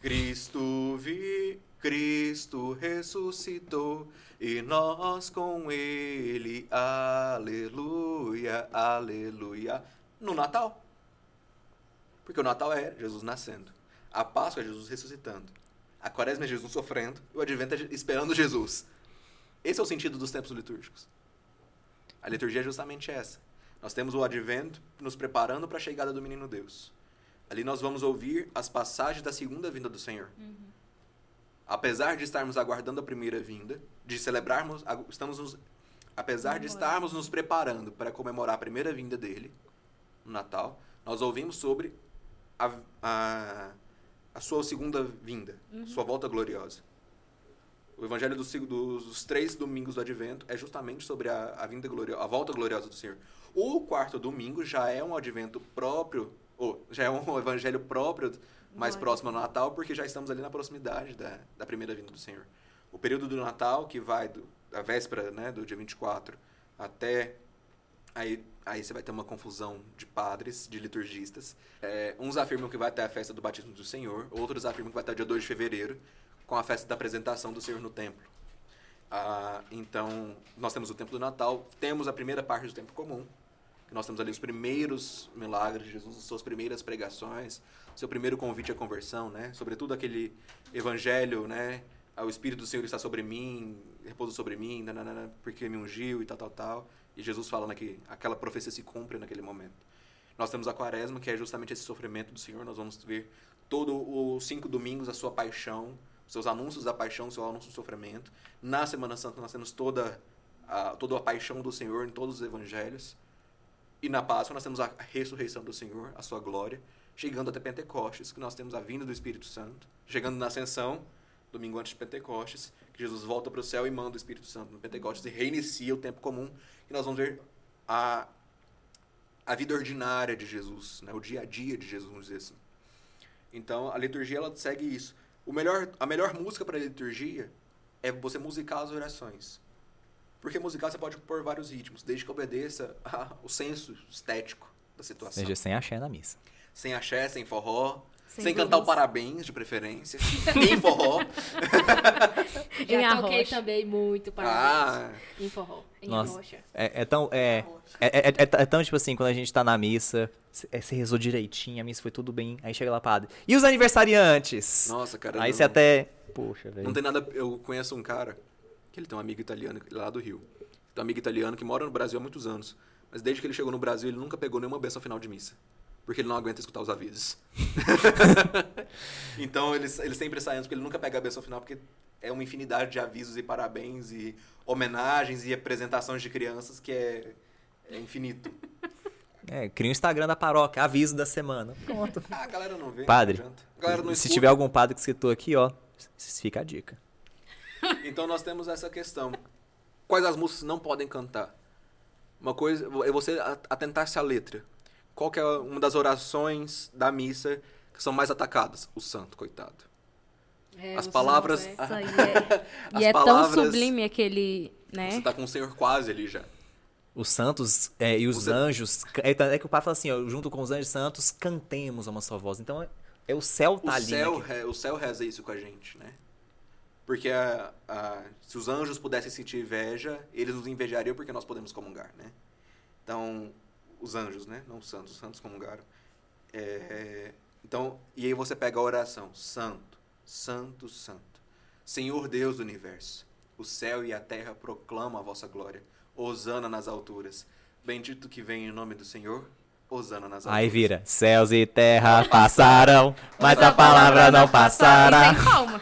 Cristo vi, Cristo ressuscitou e nós com ele, aleluia, aleluia, no Natal. Porque o Natal é Jesus nascendo, a Páscoa é Jesus ressuscitando, a Quaresma é Jesus sofrendo e o Advento é esperando Jesus. Esse é o sentido dos tempos litúrgicos. A liturgia é justamente essa. Nós temos o Advento nos preparando para a chegada do Menino Deus. Ali nós vamos ouvir as passagens da segunda vinda do Senhor. Apesar de estarmos aguardando a primeira vinda, de celebrarmos, estamos nos, apesar de estarmos nos preparando para comemorar a primeira vinda dele, no Natal, nós ouvimos sobre a, a, a sua segunda vinda, sua volta gloriosa. O evangelho dos, dos, três domingos do Advento é justamente sobre a, a vinda gloriosa, a volta gloriosa do Senhor. O quarto domingo já é um advento próprio, ou já é um evangelho próprio, mais próximo ao Natal, porque já estamos ali na proximidade da, da primeira vinda do Senhor. O período do Natal, que vai do, da véspera, né, do dia 24 até Aí, aí você vai ter uma confusão de padres, de liturgistas. É, uns afirmam que vai até a festa do batismo do Senhor, outros afirmam que vai até o dia 2 de fevereiro, com a festa da apresentação do Senhor no templo. Ah, então, nós temos o tempo do Natal, temos a primeira parte do tempo comum, que nós temos ali os primeiros milagres de Jesus, as suas primeiras pregações, seu primeiro convite à conversão, né? Sobretudo aquele evangelho, né? Ah, O Espírito do Senhor está sobre mim, repousa sobre mim, nananana, porque me ungiu e tal, tal, tal. E Jesus falando que aquela profecia se cumpre naquele momento. Nós temos a quaresma, que é justamente esse sofrimento do Senhor. Nós vamos ver todos os cinco domingos a sua paixão, seus anúncios da paixão, seu anúncio do sofrimento. Na Semana Santa nós temos toda a, toda a paixão do Senhor em todos os evangelhos. E na Páscoa nós temos a ressurreição do Senhor, a sua glória, chegando até Pentecostes, que nós temos a vinda do Espírito Santo, chegando na ascensão, domingo antes de Pentecostes, que Jesus volta para o céu e manda o Espírito Santo no Pentecostes e reinicia o tempo comum, e nós vamos ver a, a vida ordinária de Jesus, né? o dia a dia de Jesus, vamos dizer assim. Então, a liturgia ela segue isso. O melhor, a melhor música para a liturgia é você musicar as orações. Porque musical você pode pôr vários ritmos, desde que obedeça ao senso estético da situação. Seja sem axé na missa. Sem axé, sem forró, sem, Sem cantar o parabéns, de preferência, em forró. Já Em toquei arrocha. também muito para Ah, em forró, em Nossa. arrocha. É, é tão. É, é, é, é- é tão, tipo assim, quando a gente tá na missa, c- é, você rezou direitinho, a missa foi tudo bem, aí chega lá, padre. E os aniversariantes? nossa, cara. aí não, você até. Poxa, velho. Não tem nada. Eu conheço um cara que ele tem um amigo italiano lá do Rio. Tem um amigo italiano que mora no Brasil há muitos anos. Mas desde que ele chegou no Brasil, ele nunca pegou nenhuma benção final de missa. Porque ele não aguenta escutar os avisos. então ele, ele sempre sai antes, porque ele nunca pega a benção final, porque é uma infinidade de avisos e parabéns e homenagens e apresentações de crianças que é, é infinito. É, cria um Instagram da paróquia, aviso da semana. Pronto. Ah, a galera não vê. Padre, não não Se escuta. tiver algum padre que citou aqui, ó, fica a dica. Então nós temos essa questão. Quais as músicas não podem cantar? Uma coisa é você a- atentar-se à letra. Qual que é uma das orações da missa que são mais atacadas? O santo, coitado. É, As palavras- santo, é. É. As e é tão palavras- sublime aquele, né? Você tá com o Senhor quase ali já. Os santos é, e os Os- anjos. É, é que o pai fala assim, ó, junto com os anjos santos, cantemos a uma só voz. Então é, é o céu tá O ali. céu, né, que- re- o céu reza isso com a gente, né? Porque a- a- se os anjos pudessem sentir inveja, eles nos invejariam porque nós podemos comungar, né? Então, os anjos, né? Não os santos, os santos comungaram. É, então, e aí você pega a oração. Santo, santo, santo. Senhor Deus do universo, o céu e a terra proclamam a vossa glória. Hosana nas alturas. Bendito que vem em nome do Senhor. Hosana nas alturas. Aí vira, céus e terra passarão, mas a palavra não passará. Tem palma.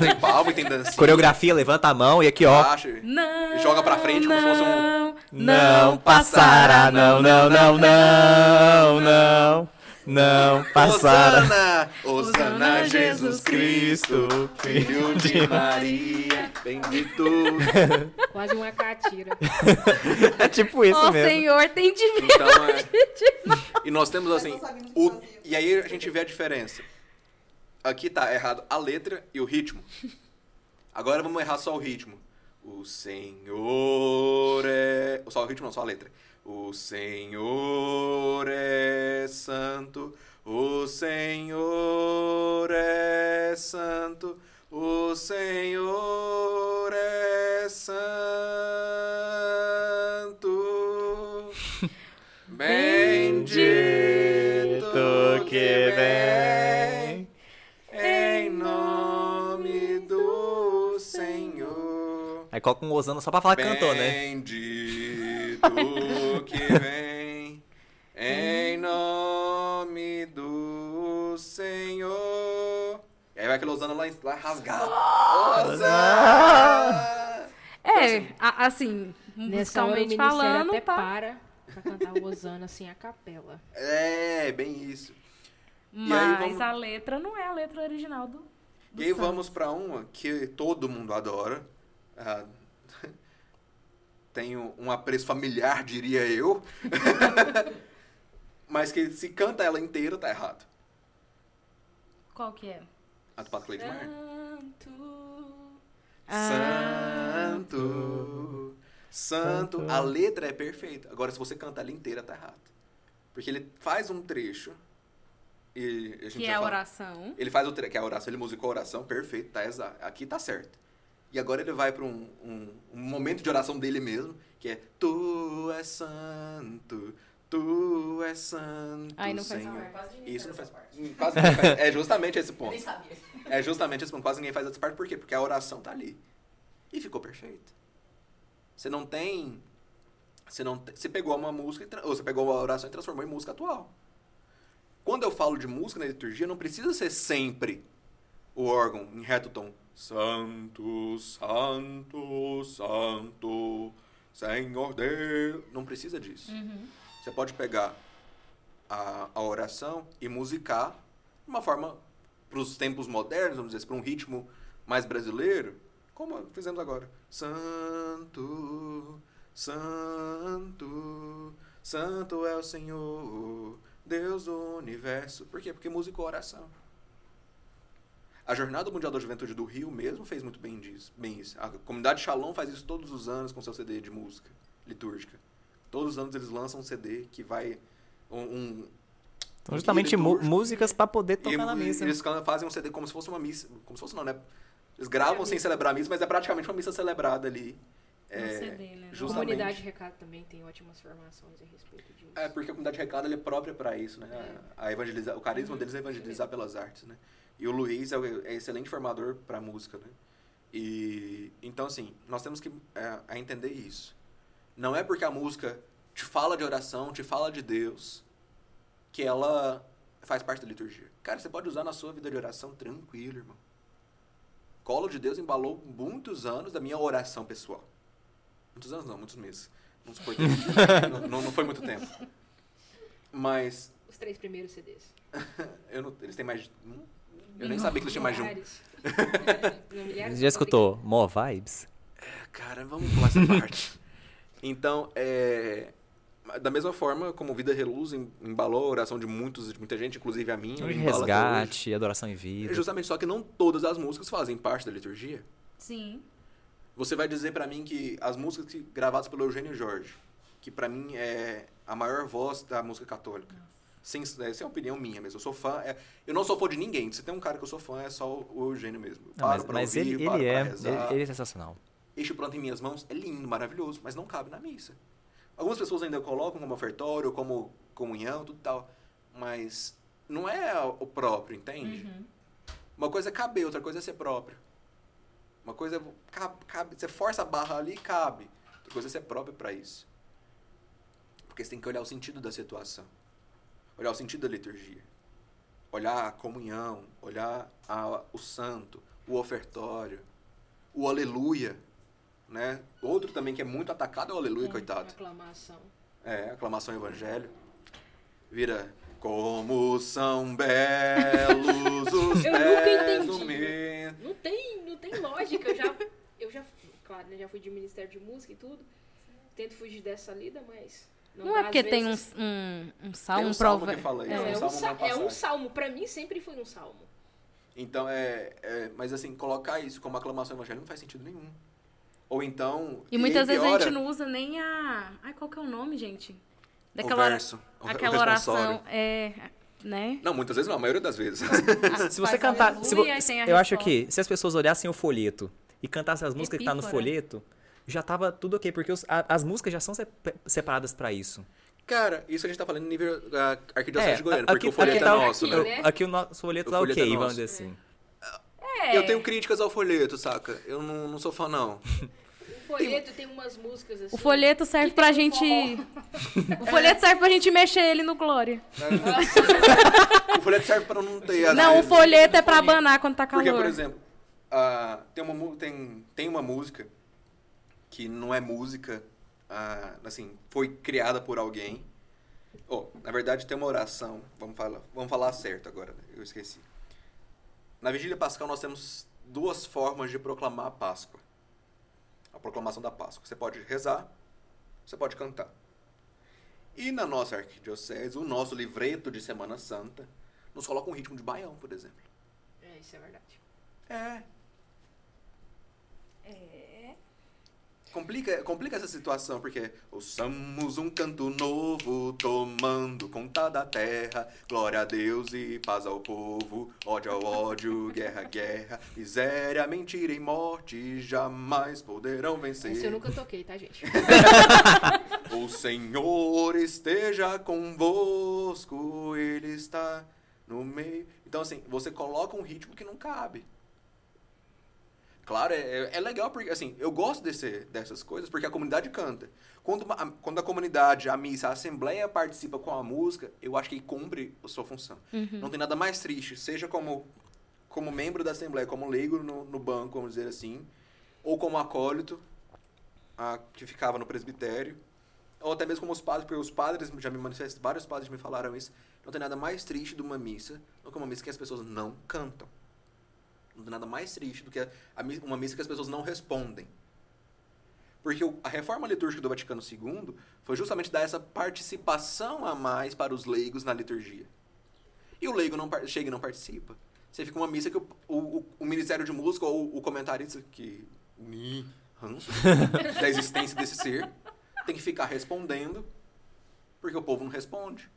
Tem palma e tem dancinha. Coreografia, levanta a mão e aqui, ó. Baixa. Não. Joga pra frente como se fosse um- não, Não passará, não, não, não, não, não, não passará. Hosana, Hosana Jesus Cristo, Filho de Maria, bendito. Quase uma catira. É tipo isso Ó mesmo. Senhor, tem de ver. Então, é... E nós temos assim, não o... e aí a gente vê a diferença. Aqui tá errado a letra e o ritmo. Agora vamos errar só o ritmo. O Senhor é... Só o ritmo não, só a letra. O Senhor é santo, o Senhor é santo, o Senhor é santo. Coloca um Osana só pra falar que cantou, né? Bendito que vem em nome do Senhor. E aí vai aquele Osana lá, lá rasgado. Osana! É, a- assim, o musicalmente falando, até tá. para pra cantar o Osana assim a capela. É, bem isso. Mas vamos- a letra não é a letra original do. do E aí vamos pra uma que todo mundo adora. Ah, tem um apreço familiar, diria eu. Mas que se canta ela inteira, tá errado. Qual que é? A do Pato Cleide Mar. Ah. Santo, santo. A letra é perfeita. Agora, se você canta ela inteira, tá errado. Porque ele faz um trecho. E a gente Que é a oração. Ele faz o tre- que é a oração, ele musicou a oração, perfeito, tá exato. Aqui tá certo. E agora ele vai para um, um, um momento de oração dele mesmo, que é Tu és santo, tu és santo, Aí não faz Senhor. Não, quase ninguém Isso não faz, parte. hum, quase ninguém faz. É justamente esse Eu ponto. nem sabia. É justamente esse ponto. Quase ninguém faz essa parte. Por quê? Porque a oração tá ali. E ficou perfeito. Você não tem. Você não você pegou uma música, e ou você pegou uma oração e transformou em música atual. Quando eu falo de música na liturgia, não precisa ser sempre o órgão em reto tom. Santo, santo, santo, Senhor Deus. Não precisa disso. Você pode pegar a, a oração e musicar de uma forma para os tempos modernos, vamos dizer assim, para um ritmo mais brasileiro, como fizemos agora. Santo, santo, santo é o Senhor, Deus do universo. Por quê? Porque música é oração. A Jornada Mundial da Juventude do Rio mesmo fez muito bem, disso, bem isso. A comunidade Shalom faz isso todos os anos com seu CD de música litúrgica. Todos os anos eles lançam um CD que vai um, um Então, justamente músicas pra poder e, tocar na e missa. eles can- fazem um CD como se fosse uma missa. Como se fosse não, né? Eles gravam sem celebrar a missa, mas é praticamente uma missa celebrada ali. É, CD, né? A justamente. comunidade Recado também tem ótimas formações a respeito disso. É, porque a comunidade de recado ele é própria para isso, né? A evangelizar, o carisma deles é evangelizar pelas artes, né? E o Luiz é, é excelente formador para música, né? E então assim, nós temos que é, a entender isso. Não é porque a música te fala de oração, te fala de Deus, que ela faz parte da liturgia. Cara, você pode usar na sua vida de oração tranquilo, irmão. Colo de Deus embalou muitos anos da minha oração pessoal. Muitos anos não, muitos meses. Não, não, não foi muito tempo. Mas Os três primeiros CDs. eu não- eles têm mais de um? Eu nem sabia que eles tinham mais de um. Não, milhares Já escutou More Vibes? Cara, vamos pular essa parte. Então, é... Da mesma forma como Vida Reluz em- embalou a oração de muitos, de muita gente, inclusive a minha. Um resgate, adoração em É vida. Justamente, só que não todas as músicas fazem parte da liturgia. Sim. Você vai dizer pra mim que as músicas que- gravadas pelo Eugênio Jorge, que pra mim é a maior voz da música católica. Sem, essa é uma opinião minha mesmo. Eu sou fã. é- eu não sou fã de ninguém. Se tem um cara que eu sou fã, é só o Eugênio mesmo. Não, mas paro pra mas ouvir, ele, paro ele, pra é, rezar. ele, ele é sensacional. Este pronto em minhas mãos é lindo, maravilhoso, mas não cabe na missa. Algumas pessoas ainda colocam como ofertório, como comunhão, tudo tal. Mas não é o próprio, entende? Uhum. Uma coisa é caber, outra coisa é ser próprio. Uma coisa é. Cabe, cabe, você força a barra ali e cabe. Outra coisa é ser próprio para isso. Porque você tem que olhar o sentido da situação. Olhar o sentido da liturgia. Olhar a comunhão, olhar a- o santo, o ofertório, o aleluia. Né? Outro também que é muito atacado é o aleluia, coitado. Aclamação. É, aclamação evangelho. Vira. Como são belos os Eu nunca pés do entendi. Não tem, não tem lógica. Eu já, eu já, claro, né, já fui de Ministério de Música e tudo. Tento fugir dessa lida, mas. Não, Não é porque tem um, um, um Tem salmo um salmo prova- que fala isso, um é, um salmo é um salmo. Pra mim sempre foi um salmo. Então, é, é- Mas assim, colocar isso como aclamação evangelho não faz sentido nenhum. Ou então. E muitas vezes a piora gente não usa nem a. Ai, qual que é o nome, gente? O ora- verso, o, Aquela o oração. É. Né? Não, muitas vezes não, a maioria das vezes. Se você cantar. Se vo- tem a eu acho que se as pessoas olhassem o folheto e cantassem as músicas que tá no Epífora. folheto, já tava tudo ok, porque os- a- as músicas já são sep- separadas pra isso. Cara, isso a gente tá falando em nível uh, arquidiocese É, de Goiânia, aqui- porque o folheto aqui é tá- nosso, aqui, né? né? Aqui o nosso folheto O tá folheto ok, é vamos dizer assim. É. Eu tenho críticas ao folheto, saca? Eu não, não sou fã, não. O folheto tem umas músicas assim. O folheto serve pra um gente. O folheto serve pra gente mexer ele no Glória. O folheto serve pra não ter. Não, o folheto é pra abanar quando tá calor. Porque, por exemplo, ah, tem, uma, tem, tem uma música que não é música, ah, assim, foi criada por alguém. Oh, na verdade, tem uma oração. Vamos falar, vamos falar certo agora, né? eu esqueci. Na Vigília Pascal, nós temos duas formas de proclamar a Páscoa. A proclamação da Páscoa. Você pode rezar, você pode cantar. E na nossa arquidiocese, o nosso livreto de Semana Santa nos coloca um ritmo de baião, por exemplo. É, isso é verdade. É. É. Complica, complica essa situação, porque ouçamos um canto novo, tomando conta da terra. Glória a Deus e paz ao povo, ódio ao ódio, guerra à guerra. Miséria, mentira e morte jamais poderão Esse eu vencer. nunca toquei, tá, gente? O Senhor esteja convosco, Ele está no meio. Então, assim, você coloca um ritmo que não cabe. Claro, é, é legal porque, assim, eu gosto desse, dessas coisas porque a comunidade canta. Quando, uma- a, quando a comunidade, a missa, a assembleia participa com a música, eu acho que cumpre a sua função. Não tem nada mais triste, seja como, como membro da assembleia, como leigo no, no banco, vamos dizer assim, ou como acólito, a, que ficava no presbitério, ou até mesmo como os padres, porque os padres já me manifestaram, vários padres me falaram isso, não tem nada mais triste de uma missa do que uma missa que as pessoas não cantam. Não tem nada mais triste do que a- a mi- uma missa que as pessoas não respondem. Porque o- a reforma litúrgica do Vaticano II foi justamente dar essa participação a mais para os leigos na liturgia. E o leigo não chega e não participa. Você fica uma missa que o, o, o- o Ministério de Música ou o comentarista que me ranço da existência desse ser tem que ficar respondendo porque o povo não responde.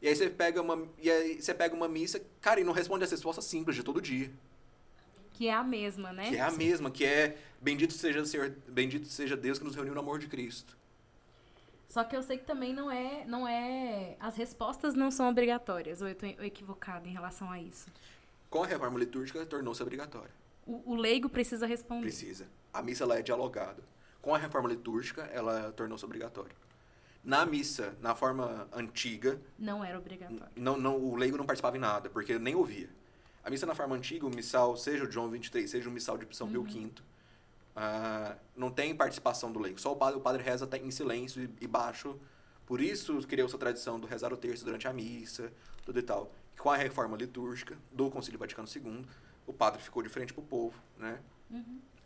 E aí você pega uma, e aí você pega uma missa, cara, e não responde as respostas simples de todo dia. Que é a mesma, né? Que é a mesma, que é bendito seja o Senhor, bendito seja Deus que nos reuniu no amor de Cristo. Só que eu sei que também não é, não é. As respostas não são obrigatórias. Ou eu tô equivocada em relação a isso. Com a reforma litúrgica, tornou-se obrigatória. O, o leigo precisa responder. Precisa. A missa ela é dialogada. Com a reforma litúrgica, ela tornou-se obrigatória. Na missa, na forma antiga, Não era obrigatório. não, não, o leigo não participava em nada, porque nem ouvia. A missa na forma antiga, o missal, seja o João 23, seja o missal de São Pio V, ah, não tem participação do leigo. Só o padre, o padre reza até em silêncio e, e baixo. Por isso criou-se a tradição do rezar o terço durante a missa, tudo e tal. Com a reforma litúrgica do Concílio Vaticano II, o padre ficou de frente para o povo, né?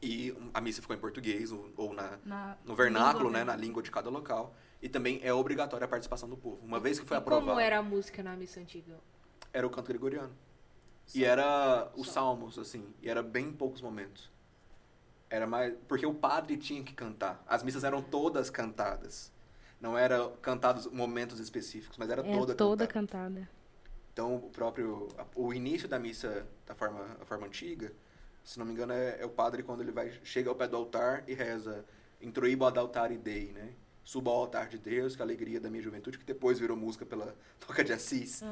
E a missa ficou em português ou, ou na, Na no vernáculo, língua, né, na língua de cada local. E também é obrigatória a participação do povo. Uma vez que foi aprovado, como era a música na missa antiga? era o canto gregoriano. E era os salmos, assim, e era bem em poucos momentos. Era mais. Porque o padre tinha que cantar. As missas eram todas cantadas. Não era cantados momentos específicos, mas era É toda, toda cantada. cantada. Então, o próprio. O início da missa da forma, a forma antiga, se não me engano, é, é o padre quando ele vai chega ao pé do altar e reza Introibo ad altare Dei, né? Suba ao altar de Deus, que é a alegria da minha juventude, que depois virou música pela Toca de Assis,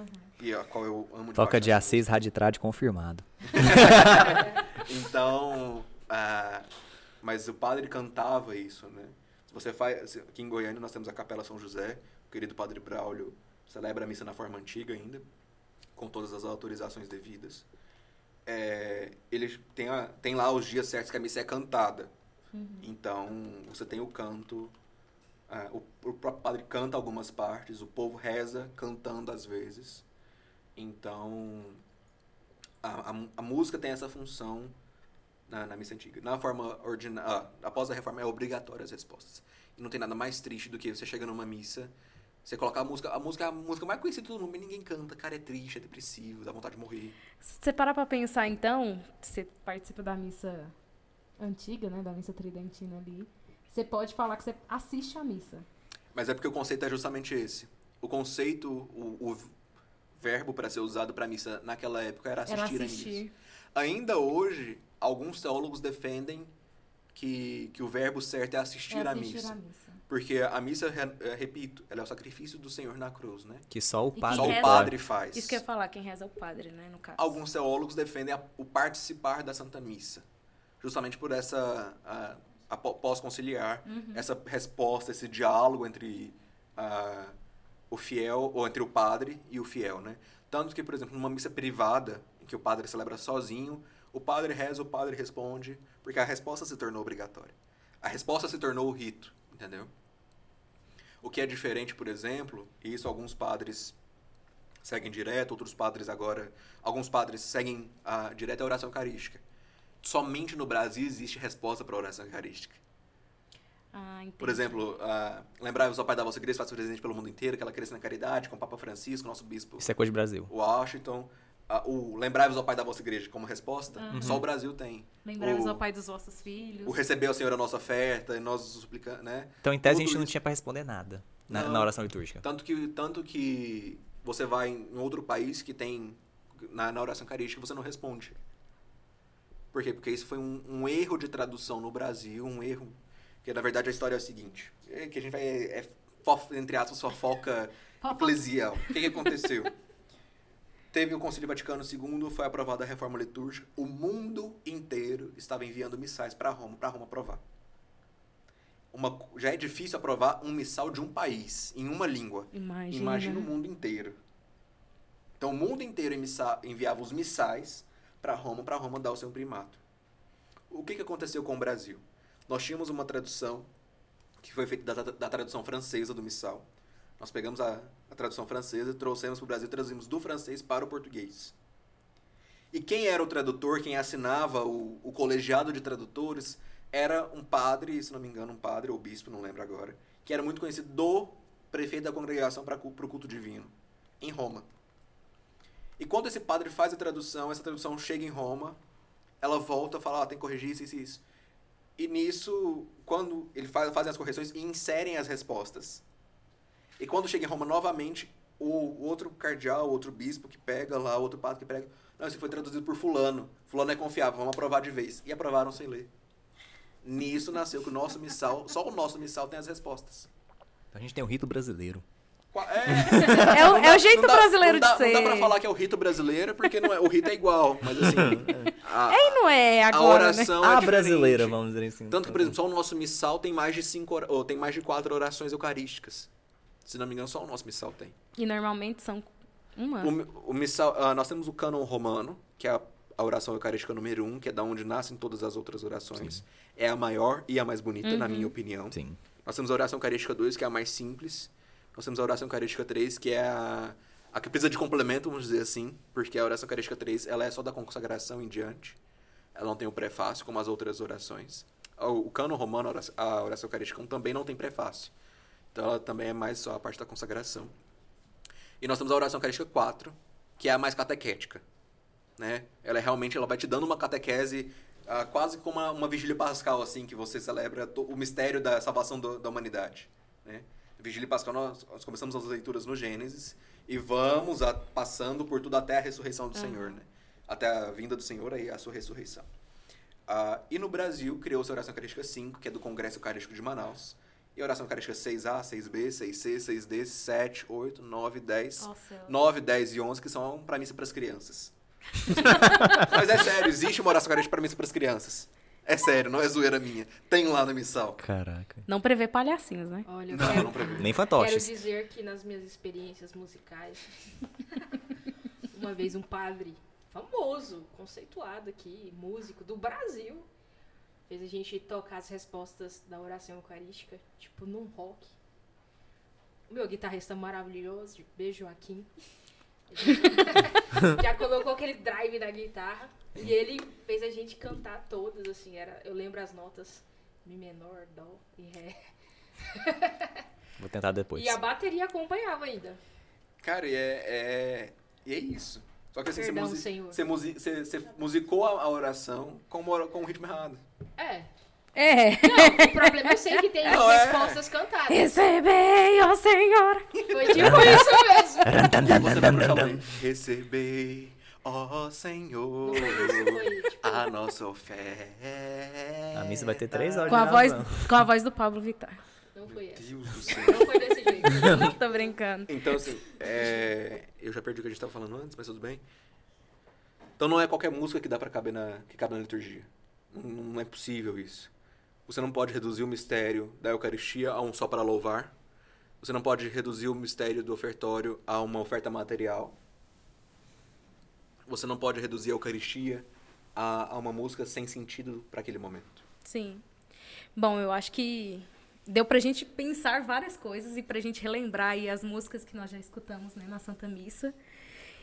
e a qual eu amo Toca paixão. de Assis, Raditrade confirmado. Então, ah, mas o padre cantava isso, né? Se você faz, aqui em Goiânia nós temos a Capela São José, o querido padre Braulio celebra a missa na forma antiga ainda, com todas as autorizações devidas. É, ele tem, a- tem lá os dias certos que a missa é cantada. Então, você tem o canto, ah, o, o próprio padre canta algumas partes, o povo reza cantando às vezes. Então, a, a, a música tem essa função na, na missa antiga. Na forma ordinária, após a reforma, é obrigatório as respostas. E não tem nada mais triste do que você chega numa missa, você colocar a música, a música é a música mais conhecida do mundo, e ninguém canta, cara, é triste, é depressivo, dá vontade de morrer. Se você parar pra pensar, então, você participa da missa antiga, né? Da missa tridentina ali. Você pode falar que você assiste a missa. Mas é porque o conceito é justamente esse. O conceito, o, o verbo para ser usado para missa naquela época era assistir, Era a missa. assistir. Ainda hoje, alguns teólogos defendem que, que o verbo certo é assistir, É a assistir missa. a missa. Porque a missa, eh, repito, ela é o sacrifício do Senhor na cruz, né? Que só o padre Só o reza- pode. padre faz. Isso que eu ia falar, quem reza é o padre, né? No caso. Alguns teólogos defendem a- o participar da Santa Missa. Justamente por essa a, a pó- pós-conciliar, Uhum. essa resposta, esse diálogo entre ah, o fiel, ou entre o padre e o fiel, né? Tanto que, por exemplo, numa missa privada, em que o padre celebra sozinho, o padre reza, o padre responde, porque a resposta se tornou obrigatória. A resposta se tornou o rito, entendeu? O que é diferente, por exemplo, e isso alguns padres seguem direto, outros padres agora, alguns padres seguem a direto a oração eucarística. Somente no Brasil existe resposta para a oração eucarística. Ah. Por exemplo, uh, lembrai-vos ao Pai da vossa igreja, faça presente pelo mundo inteiro, que ela cresça na caridade, com o Papa Francisco, nosso bispo Isso é coisa de Brasil. Washington. Ah, o lembrai-vos ao Pai da vossa igreja como resposta, Uhum. só o Brasil tem. Lembrai-vos o- ao pai dos vossos filhos. O receber ao Senhor a nossa oferta, e nós suplicamos, né? Então, em tese, a Tudo gente não isso. tinha pra responder nada na, na oração litúrgica. Tanto que, tanto que você vai em outro país que tem na, na oração eucarística você não responde. Por quê? Porque isso foi um, um erro de tradução no Brasil, um erro. Que na verdade a história é a seguinte: é que a gente vai. É, fof- entre aspas, fofoca eclesial. O que, que aconteceu? Teve o Concílio Vaticano II, foi aprovada a reforma litúrgica. O mundo inteiro estava enviando missais para Roma, para Roma aprovar. Uma, já é difícil aprovar um missal de um país, em uma língua. Imagina. Imagina o mundo inteiro. Então, o mundo inteiro enviava os missais para Roma, para Roma dar o seu primato. O que, que aconteceu com o Brasil? Nós tínhamos uma tradução que foi feita da, da tradução francesa do missal. Nós pegamos a, a tradução francesa, trouxemos para o Brasil, traduzimos do francês para o português. E quem era o tradutor, quem assinava o, o colegiado de tradutores, era um padre, se não me engano, um padre ou bispo, não lembro agora, que era muito conhecido do prefeito da congregação para o culto divino, em Roma. E quando esse padre faz a tradução, essa tradução chega em Roma, ela volta e fala, ah, tem que corrigir isso, isso e isso. E nisso, quando ele faz, fazem as correções e inserem as respostas. E quando chega em Roma novamente, o, outro cardeal, outro bispo que pega lá, outro padre que pega, não, isso foi traduzido por fulano. Fulano é confiável, vamos aprovar de vez. E aprovaram sem ler. Nisso nasceu que o nosso missal, só o nosso missal tem as respostas. Então, a gente tem o rito brasileiro. É, É o, é o jeito dá- brasileiro não dá, de ser. Não dá pra falar que é o rito brasileiro, porque não é, o rito é igual, mas assim. a, E não é a agora, né? oração é a diferente. brasileira, vamos dizer assim. Tanto que, por exemplo, só o nosso missal tem mais de cinco, ou tem mais de quatro orações eucarísticas. Se não me engano, só o nosso missal tem. E normalmente são uma. O, o missal, ah, nós temos o cânon romano, que é a, a oração eucarística número um, que é da onde nascem todas as outras orações. É a maior e a mais bonita, na minha opinião. Sim. Nós temos a oração eucarística 2, que é a mais simples. Nós temos a oração eucarística 3, que é a, a que precisa de complemento, vamos dizer assim, porque a oração eucarística 3 ela é só da consagração em diante. Ela não tem o prefácio, como as outras orações. O, o cano romano, a oração, eucarística 1, também não tem prefácio. Então ela também é mais só a parte da consagração. E nós temos a oração eucarística 4, que é a mais catequética. Né? Ela é realmente ela vai te dando uma catequese ah, quase como uma, uma vigília pascal, assim, que você celebra o mistério da salvação do- da humanidade. Né? Vigília pascal, nós, nós começamos as leituras no Gênesis e vamos a- passando por tudo até a ressurreição do Senhor, né? Até a vinda do Senhor e a sua ressurreição. Ah, e no Brasil, criou-se a oração eucarística 5, que é do Congresso Eucarístico de Manaus. E a oração eucarística 6A, 6B, 6C, 6D, 7, 8, 9, 10, Ó céu. 9, 10 e 11, que são para missa para as crianças. Mas é sério, existe uma oração eucarística para missa para as crianças. É sério, não é zoeira minha. Tem lá no missal. Caraca. Não prevê palhacinhos, né? Olha, eu Não, quero, não prevê. Nem quero fantoches. dizer que nas minhas experiências musicais, uma vez um padre famoso, conceituado aqui, músico do Brasil, fez a gente tocar as respostas da oração eucarística, tipo num rock. O meu guitarrista maravilhoso, beijo Joaquim. Já colocou aquele drive na guitarra e ele fez a gente cantar todas, assim, era, eu lembro as notas Mi menor, Dó e Ré. Vou tentar depois. E a bateria acompanhava ainda. Cara, e é, é, e é isso. Só que assim, Perdão, você, você, musi- você- você musicou a, oração com, uma com o ritmo errado. É. É. Não, o problema eu sei que tem Não, é. respostas cantadas. Recebei, ó Senhor. Foi tipo isso mesmo. Recebei, ó Senhor, tipo, a nossa oferta. A missa vai ter três horas Com a voz, com a voz do Pablo Vittar. não foi essa. Deus do céu. Não foi desse jeito. Tô brincando. Então, assim, é, eu já perdi o que a gente tava falando antes, mas tudo bem. Então não é qualquer música que dá para caber na, que cabe na liturgia. Não, não é possível isso. Você não pode reduzir o mistério da Eucaristia a um só para louvar. Você não pode reduzir o mistério do ofertório a uma oferta material. Você não pode reduzir a Eucaristia a, a uma música sem sentido para aquele momento. Sim. Bom, eu acho que deu pra gente pensar várias coisas e pra gente relembrar aí as músicas que nós já escutamos né, na Santa Missa.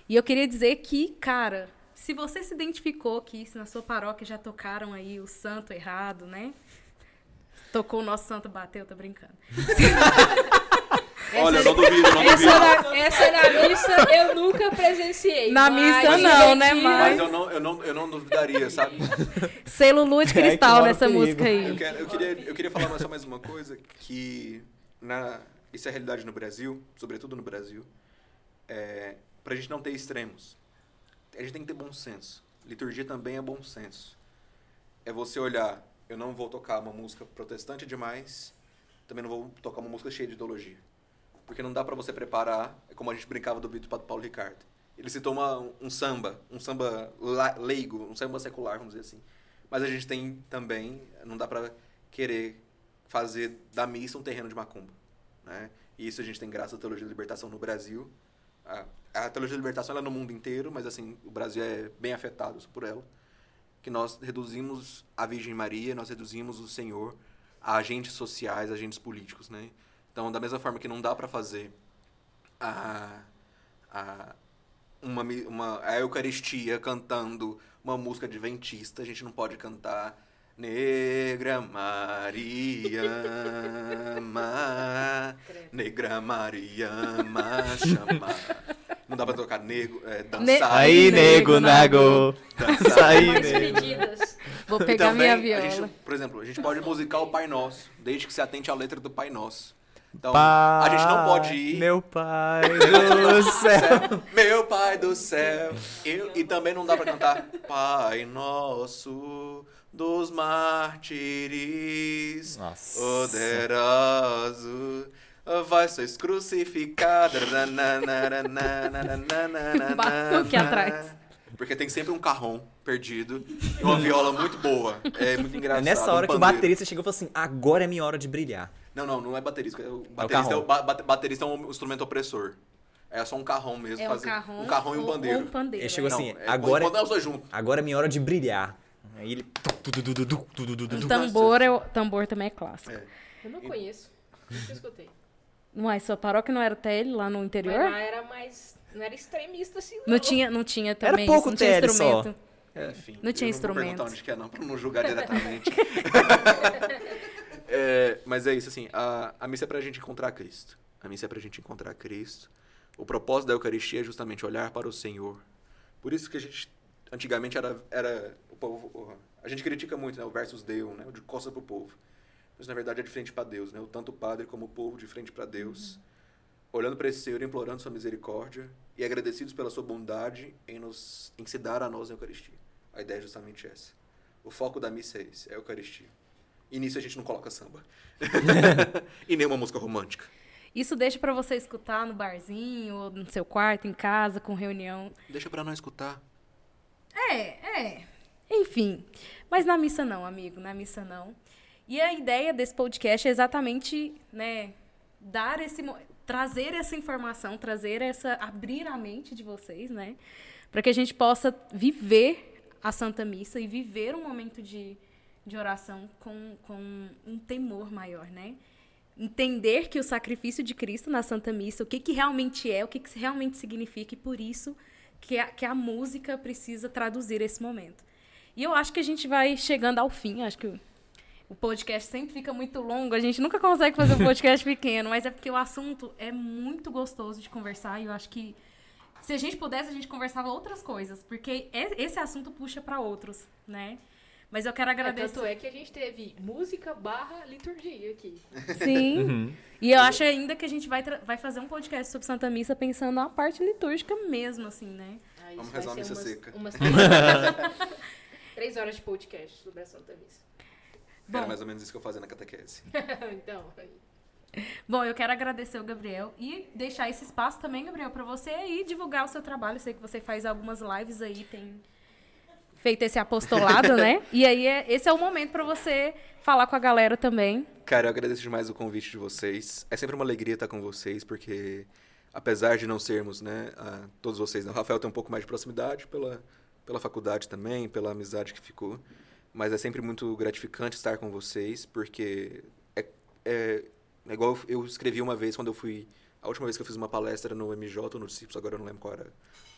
E eu queria dizer que, cara, se você se identificou que se na sua paróquia já tocaram aí o santo errado, né? Tocou o nosso santo bateu, tô brincando. Olha, não duvido, não Essa duvido. na, essa na missa eu nunca presenciei. Na missa em não, né, Mas mas- eu não, eu, não, eu não duvidaria, sabe? Selo de É que cristal o nessa música aí. Eu, quero- eu queria, eu queria falar mais- só mais uma coisa, que na, isso é a realidade no Brasil, sobretudo no Brasil, é, pra gente não ter extremos. A gente tem que ter bom senso. Liturgia também é bom senso. É você olhar, eu não vou tocar uma música protestante demais, também não vou tocar uma música cheia de ideologia. Porque não dá pra você preparar, é como a gente brincava do Padre Paulo Ricardo. Ele citou uma, um samba, um samba leigo, um samba secular, vamos dizer assim. Mas a gente tem também, não dá pra querer fazer da missa um terreno de macumba, né? E isso a gente tem graças à teologia da libertação no Brasil. A, a teologia da libertação ela é no mundo inteiro, mas assim, o Brasil é bem afetado por ela. Que nós reduzimos a Virgem Maria, nós reduzimos o Senhor a agentes sociais, agentes políticos, né? Então, da mesma forma que não dá pra fazer a, a uma, uma, a Eucaristia cantando uma música adventista, a gente não pode cantar Negra Maria, ma, Negra Maria, ma, chama. Não dá pra tocar nego, é, dançar. Ne- Aí, nego, nago. dançar. Aí, nego. Vou pegar também, minha a viola. gente, por exemplo, a gente pode musicar o Pai Nosso, desde que se atente à letra do Pai Nosso. Então, Pai, a gente não pode ir. Meu pai do céu. Meu Pai do céu. E, e também não dá pra cantar Pai Nosso dos mártires. Nossa. Poderoso. Vai sois crucificado. Batuque atrás. Porque tem sempre um carrom perdido e uma viola muito boa. É muito É engraçado. nessa hora um que o baterista chegou e falou assim: agora é minha hora de brilhar. Não, não, não é baterista. O baterista é, o ba- bate- baterista é um instrumento opressor. É, É só um carrão mesmo. É um carrão, um carrão e um pandeiro. ou um pandeiro. Ele chegou é. assim, é, agora-. Agora é minha hora de brilhar. Aí ele. Um tambor, é, o- tambor também é clássico. É. Eu não conheço. Nunca escutei. Uai, sua paróquia não era TL lá no Mas interior? lá era mais. Não era extremista assim, não. Não tinha, não tinha também pouco isso, não tinha TL só. instrumento. Enfim, Não tinha eu Não vou perguntar instrumento. onde que é, não, pra não julgar diretamente. É, mas é isso, assim, a, a missa é pra gente encontrar Cristo. A missa é pra gente encontrar Cristo. O propósito da Eucaristia é justamente olhar para o Senhor. Por isso que a gente, antigamente, era, era o povo... A gente critica muito, né, o versus Deu, né, o de costa pro povo. Mas, na verdade, é de frente para Deus, né, o tanto o padre como o povo de frente para Deus. Olhando para esse Senhor, implorando sua misericórdia e agradecidos pela sua bondade em, nos, em se dar a nós na Eucaristia. A ideia é justamente essa. O foco da missa é esse, é a Eucaristia. E nisso a gente não coloca samba. e nenhuma música romântica. Isso deixa pra você escutar no barzinho, ou no seu quarto, em casa, com reunião. Deixa pra não escutar. É, é. Enfim. Mas na missa não, amigo, na missa não. E a ideia desse podcast é exatamente, né, dar esse trazer essa informação, trazer essa abrir a mente de vocês, né, para que a gente possa viver a Santa Missa e viver um momento de, de oração com, com um temor maior, né? Entender que o sacrifício de Cristo na Santa Missa, o que, que realmente é, o que, que realmente significa, e por isso que a, que a música precisa traduzir esse momento. E eu acho que a gente vai chegando ao fim, acho que o, podcast sempre fica muito longo, a gente nunca consegue fazer um podcast pequeno, mas é porque o assunto é muito gostoso de conversar e eu acho que se a gente pudesse, a gente conversava outras coisas, porque é- esse assunto puxa para outros, né? Mas eu quero É, agradecer. tanto é que a gente teve música barra liturgia aqui. Sim. Uhum. E eu acho ainda que a gente vai, vai fazer um podcast sobre Santa Missa pensando na parte litúrgica mesmo, assim, né? Aí Vamos rezar a missa umas, seca. Umas três, três horas de podcast sobre a Santa Missa. Bom. Era mais ou menos isso que eu fazia na catequese. então, aí. Bom, eu quero agradecer o Gabriel e deixar esse espaço também, Gabriel, para você aí divulgar o seu trabalho. Eu sei que você faz algumas lives aí, tem feito esse apostolado, né? E aí é- esse é o momento para você falar com a galera também. Cara, eu agradeço demais o convite de vocês. É sempre uma alegria estar com vocês, porque apesar de não sermos, né, ah, todos vocês, né, o Rafael tem um pouco mais de proximidade pela, pela faculdade também, pela amizade que ficou, mas é sempre muito gratificante estar com vocês, porque é, é, é igual eu escrevi uma vez quando eu fui, a última vez que eu fiz uma palestra no MJ ou no Discípulos, agora eu não lembro qual era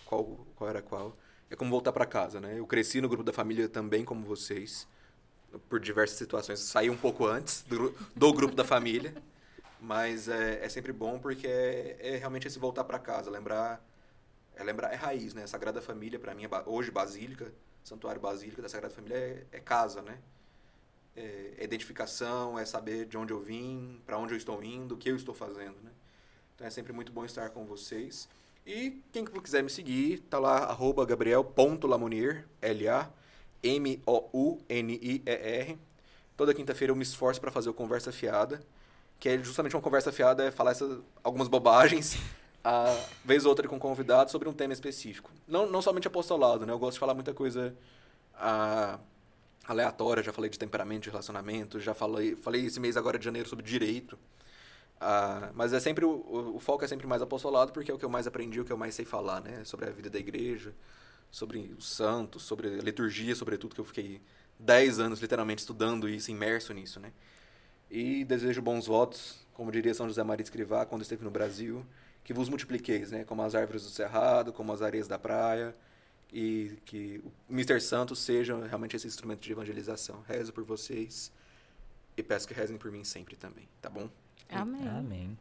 qual, qual era qual. É como voltar para casa, né? Eu cresci no grupo da família também como vocês por diversas situações. Saí um pouco antes do, do grupo da família, mas é, é sempre bom porque é, é realmente esse voltar para casa, lembrar é lembrar é raiz, né? Sagrada Família para mim é hoje Basílica, Santuário Basílica da Sagrada Família é, é casa, né? É, é identificação, é saber de onde eu vim, para onde eu estou indo, o que eu estou fazendo, né? Então é sempre muito bom estar com vocês. E quem quiser me seguir, tá lá, arroba L-A-M-O-U-N-I-E-R. Toda quinta-feira eu me esforço para fazer o Conversa Fiada, que é justamente uma conversa fiada, é falar essas, algumas bobagens, a vez ou outra com convidado sobre um tema específico. Não, não somente apostolado, né? Eu gosto de falar muita coisa ah, aleatória, já falei de temperamento, de relacionamento, já falei, falei esse mês agora de janeiro sobre direito. Ah, mas é sempre o, o, o foco é sempre mais apostolado porque é o que eu mais aprendi, o que eu mais sei falar, né? Sobre a vida da igreja, sobre os santos, sobre a liturgia, sobretudo que eu fiquei 10 anos literalmente estudando isso, imerso nisso, né? E desejo bons votos, como diria São José Maria Escrivá quando esteve no Brasil, que vos multipliqueis, né? Como as árvores do cerrado, como as areias da praia, e que o Mr. Santos seja realmente esse instrumento de evangelização. Rezo por vocês e peço que rezem por mim sempre também, tá bom? Amém. Amém.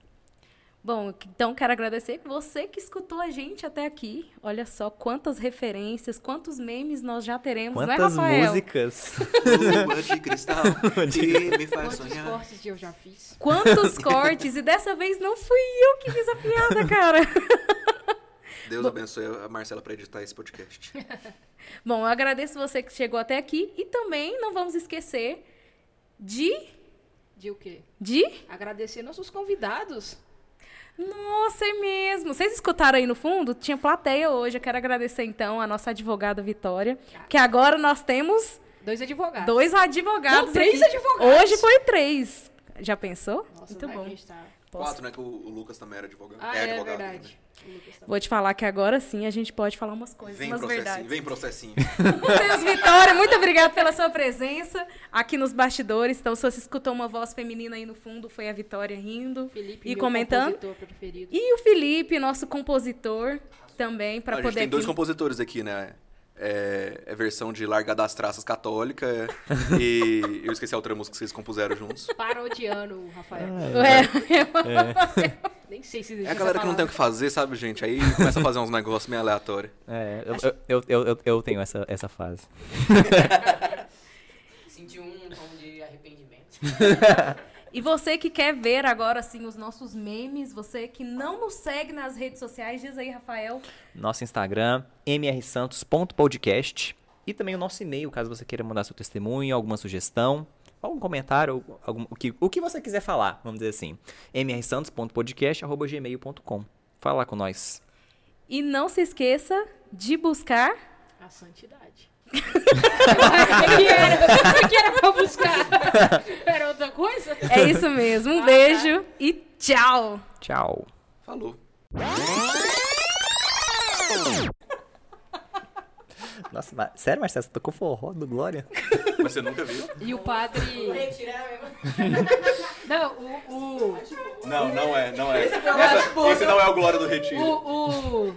Bom, então quero agradecer você que escutou a gente até aqui. Olha só quantas referências, quantos memes nós já teremos, não é, Quantas Rafael? músicas. Lua de cristal que me faz Quantos sonhar. cortes eu já fiz? Quantos cortes? E dessa vez não fui eu que fiz a piada, cara. Deus abençoe a Marcela para editar esse podcast. Bom, eu agradeço você que chegou até aqui e também não vamos esquecer de De o quê? de Agradecer nossos convidados. Nossa, é mesmo. Vocês escutaram aí no fundo? Tinha plateia hoje. Eu quero agradecer então a nossa advogada Vitória, que agora nós temos Dois advogados. dois advogados Não, três aqui. advogados. Hoje foi três. Já pensou? Nossa, Muito bom. Tá posso. Quatro, né? Que o, o Lucas também era advogado. Ah, é é, advogado. verdade. Vou te falar que agora sim a gente pode falar umas coisas, Vem umas processinho, verdades. vem processinho. Matheus Vitória, muito obrigada pela sua presença aqui nos bastidores. Então, se você escutou uma voz feminina aí no fundo, foi a Vitória rindo Felipe, e meu comentando. compositor preferido. E o Felipe, nosso compositor, também, para a gente poder tem dois aqui- compositores aqui, né? É, é versão de Larga das Traças Católica e eu esqueci a outra música que vocês compuseram juntos. Parodiano, o Rafael. É, Nem sei se É a galera essa que não tem o que fazer, sabe, gente? Aí começa a fazer uns negócios meio aleatórios. É, eu, eu, eu- eu tenho essa, essa fase. Senti um tom de arrependimento. E você que quer ver agora assim os nossos memes, você que não nos segue nas redes sociais, diz aí, Rafael. Nosso Instagram, mrsantos.podcast. E também o nosso e-mail, caso você queira mandar seu testemunho, alguma sugestão, algum comentário, algum, o, que, o que você quiser falar, vamos dizer assim. mrsantos.podcast.gmail.com. Fala lá com nós. E não se esqueça de buscar A santidade. Que era? Que era pra buscar? Era outra coisa? É isso mesmo. Um Ah, tá. beijo e tchau. Tchau. Falou. Nossa, mas, sério, Marcelo, você tocou forró do Glória? Mas você nunca viu? E o padre. Não, o. o... Não, não é, não é. Essa- puto. esse não é o Glória do Retiro. O, o,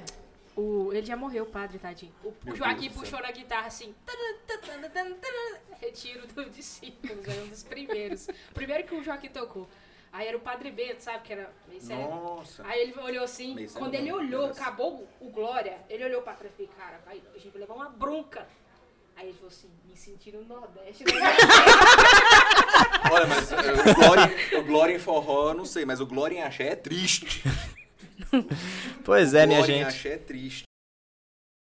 o- ele já morreu, o padre, tadinho. O, o Joaquim do puxou na guitarra assim. taran, taran, taran, taran, Retiro dos discípulos, era um dos primeiros. Primeiro que o Joaquim tocou. Aí era o padre Bento, sabe? Que era meio sério. Nossa. Aí ele olhou assim, Meio quando ele olhou, parece. acabou o Glória, ele olhou pra trás e falou, cara, vai, a gente vai levar uma bronca. Aí ele falou assim, me senti no Nordeste. Olha, mas eh, o Glória, o Glória em forró, eu não sei, mas o Glória em axé é triste. Pois é, minha gente. axé é triste.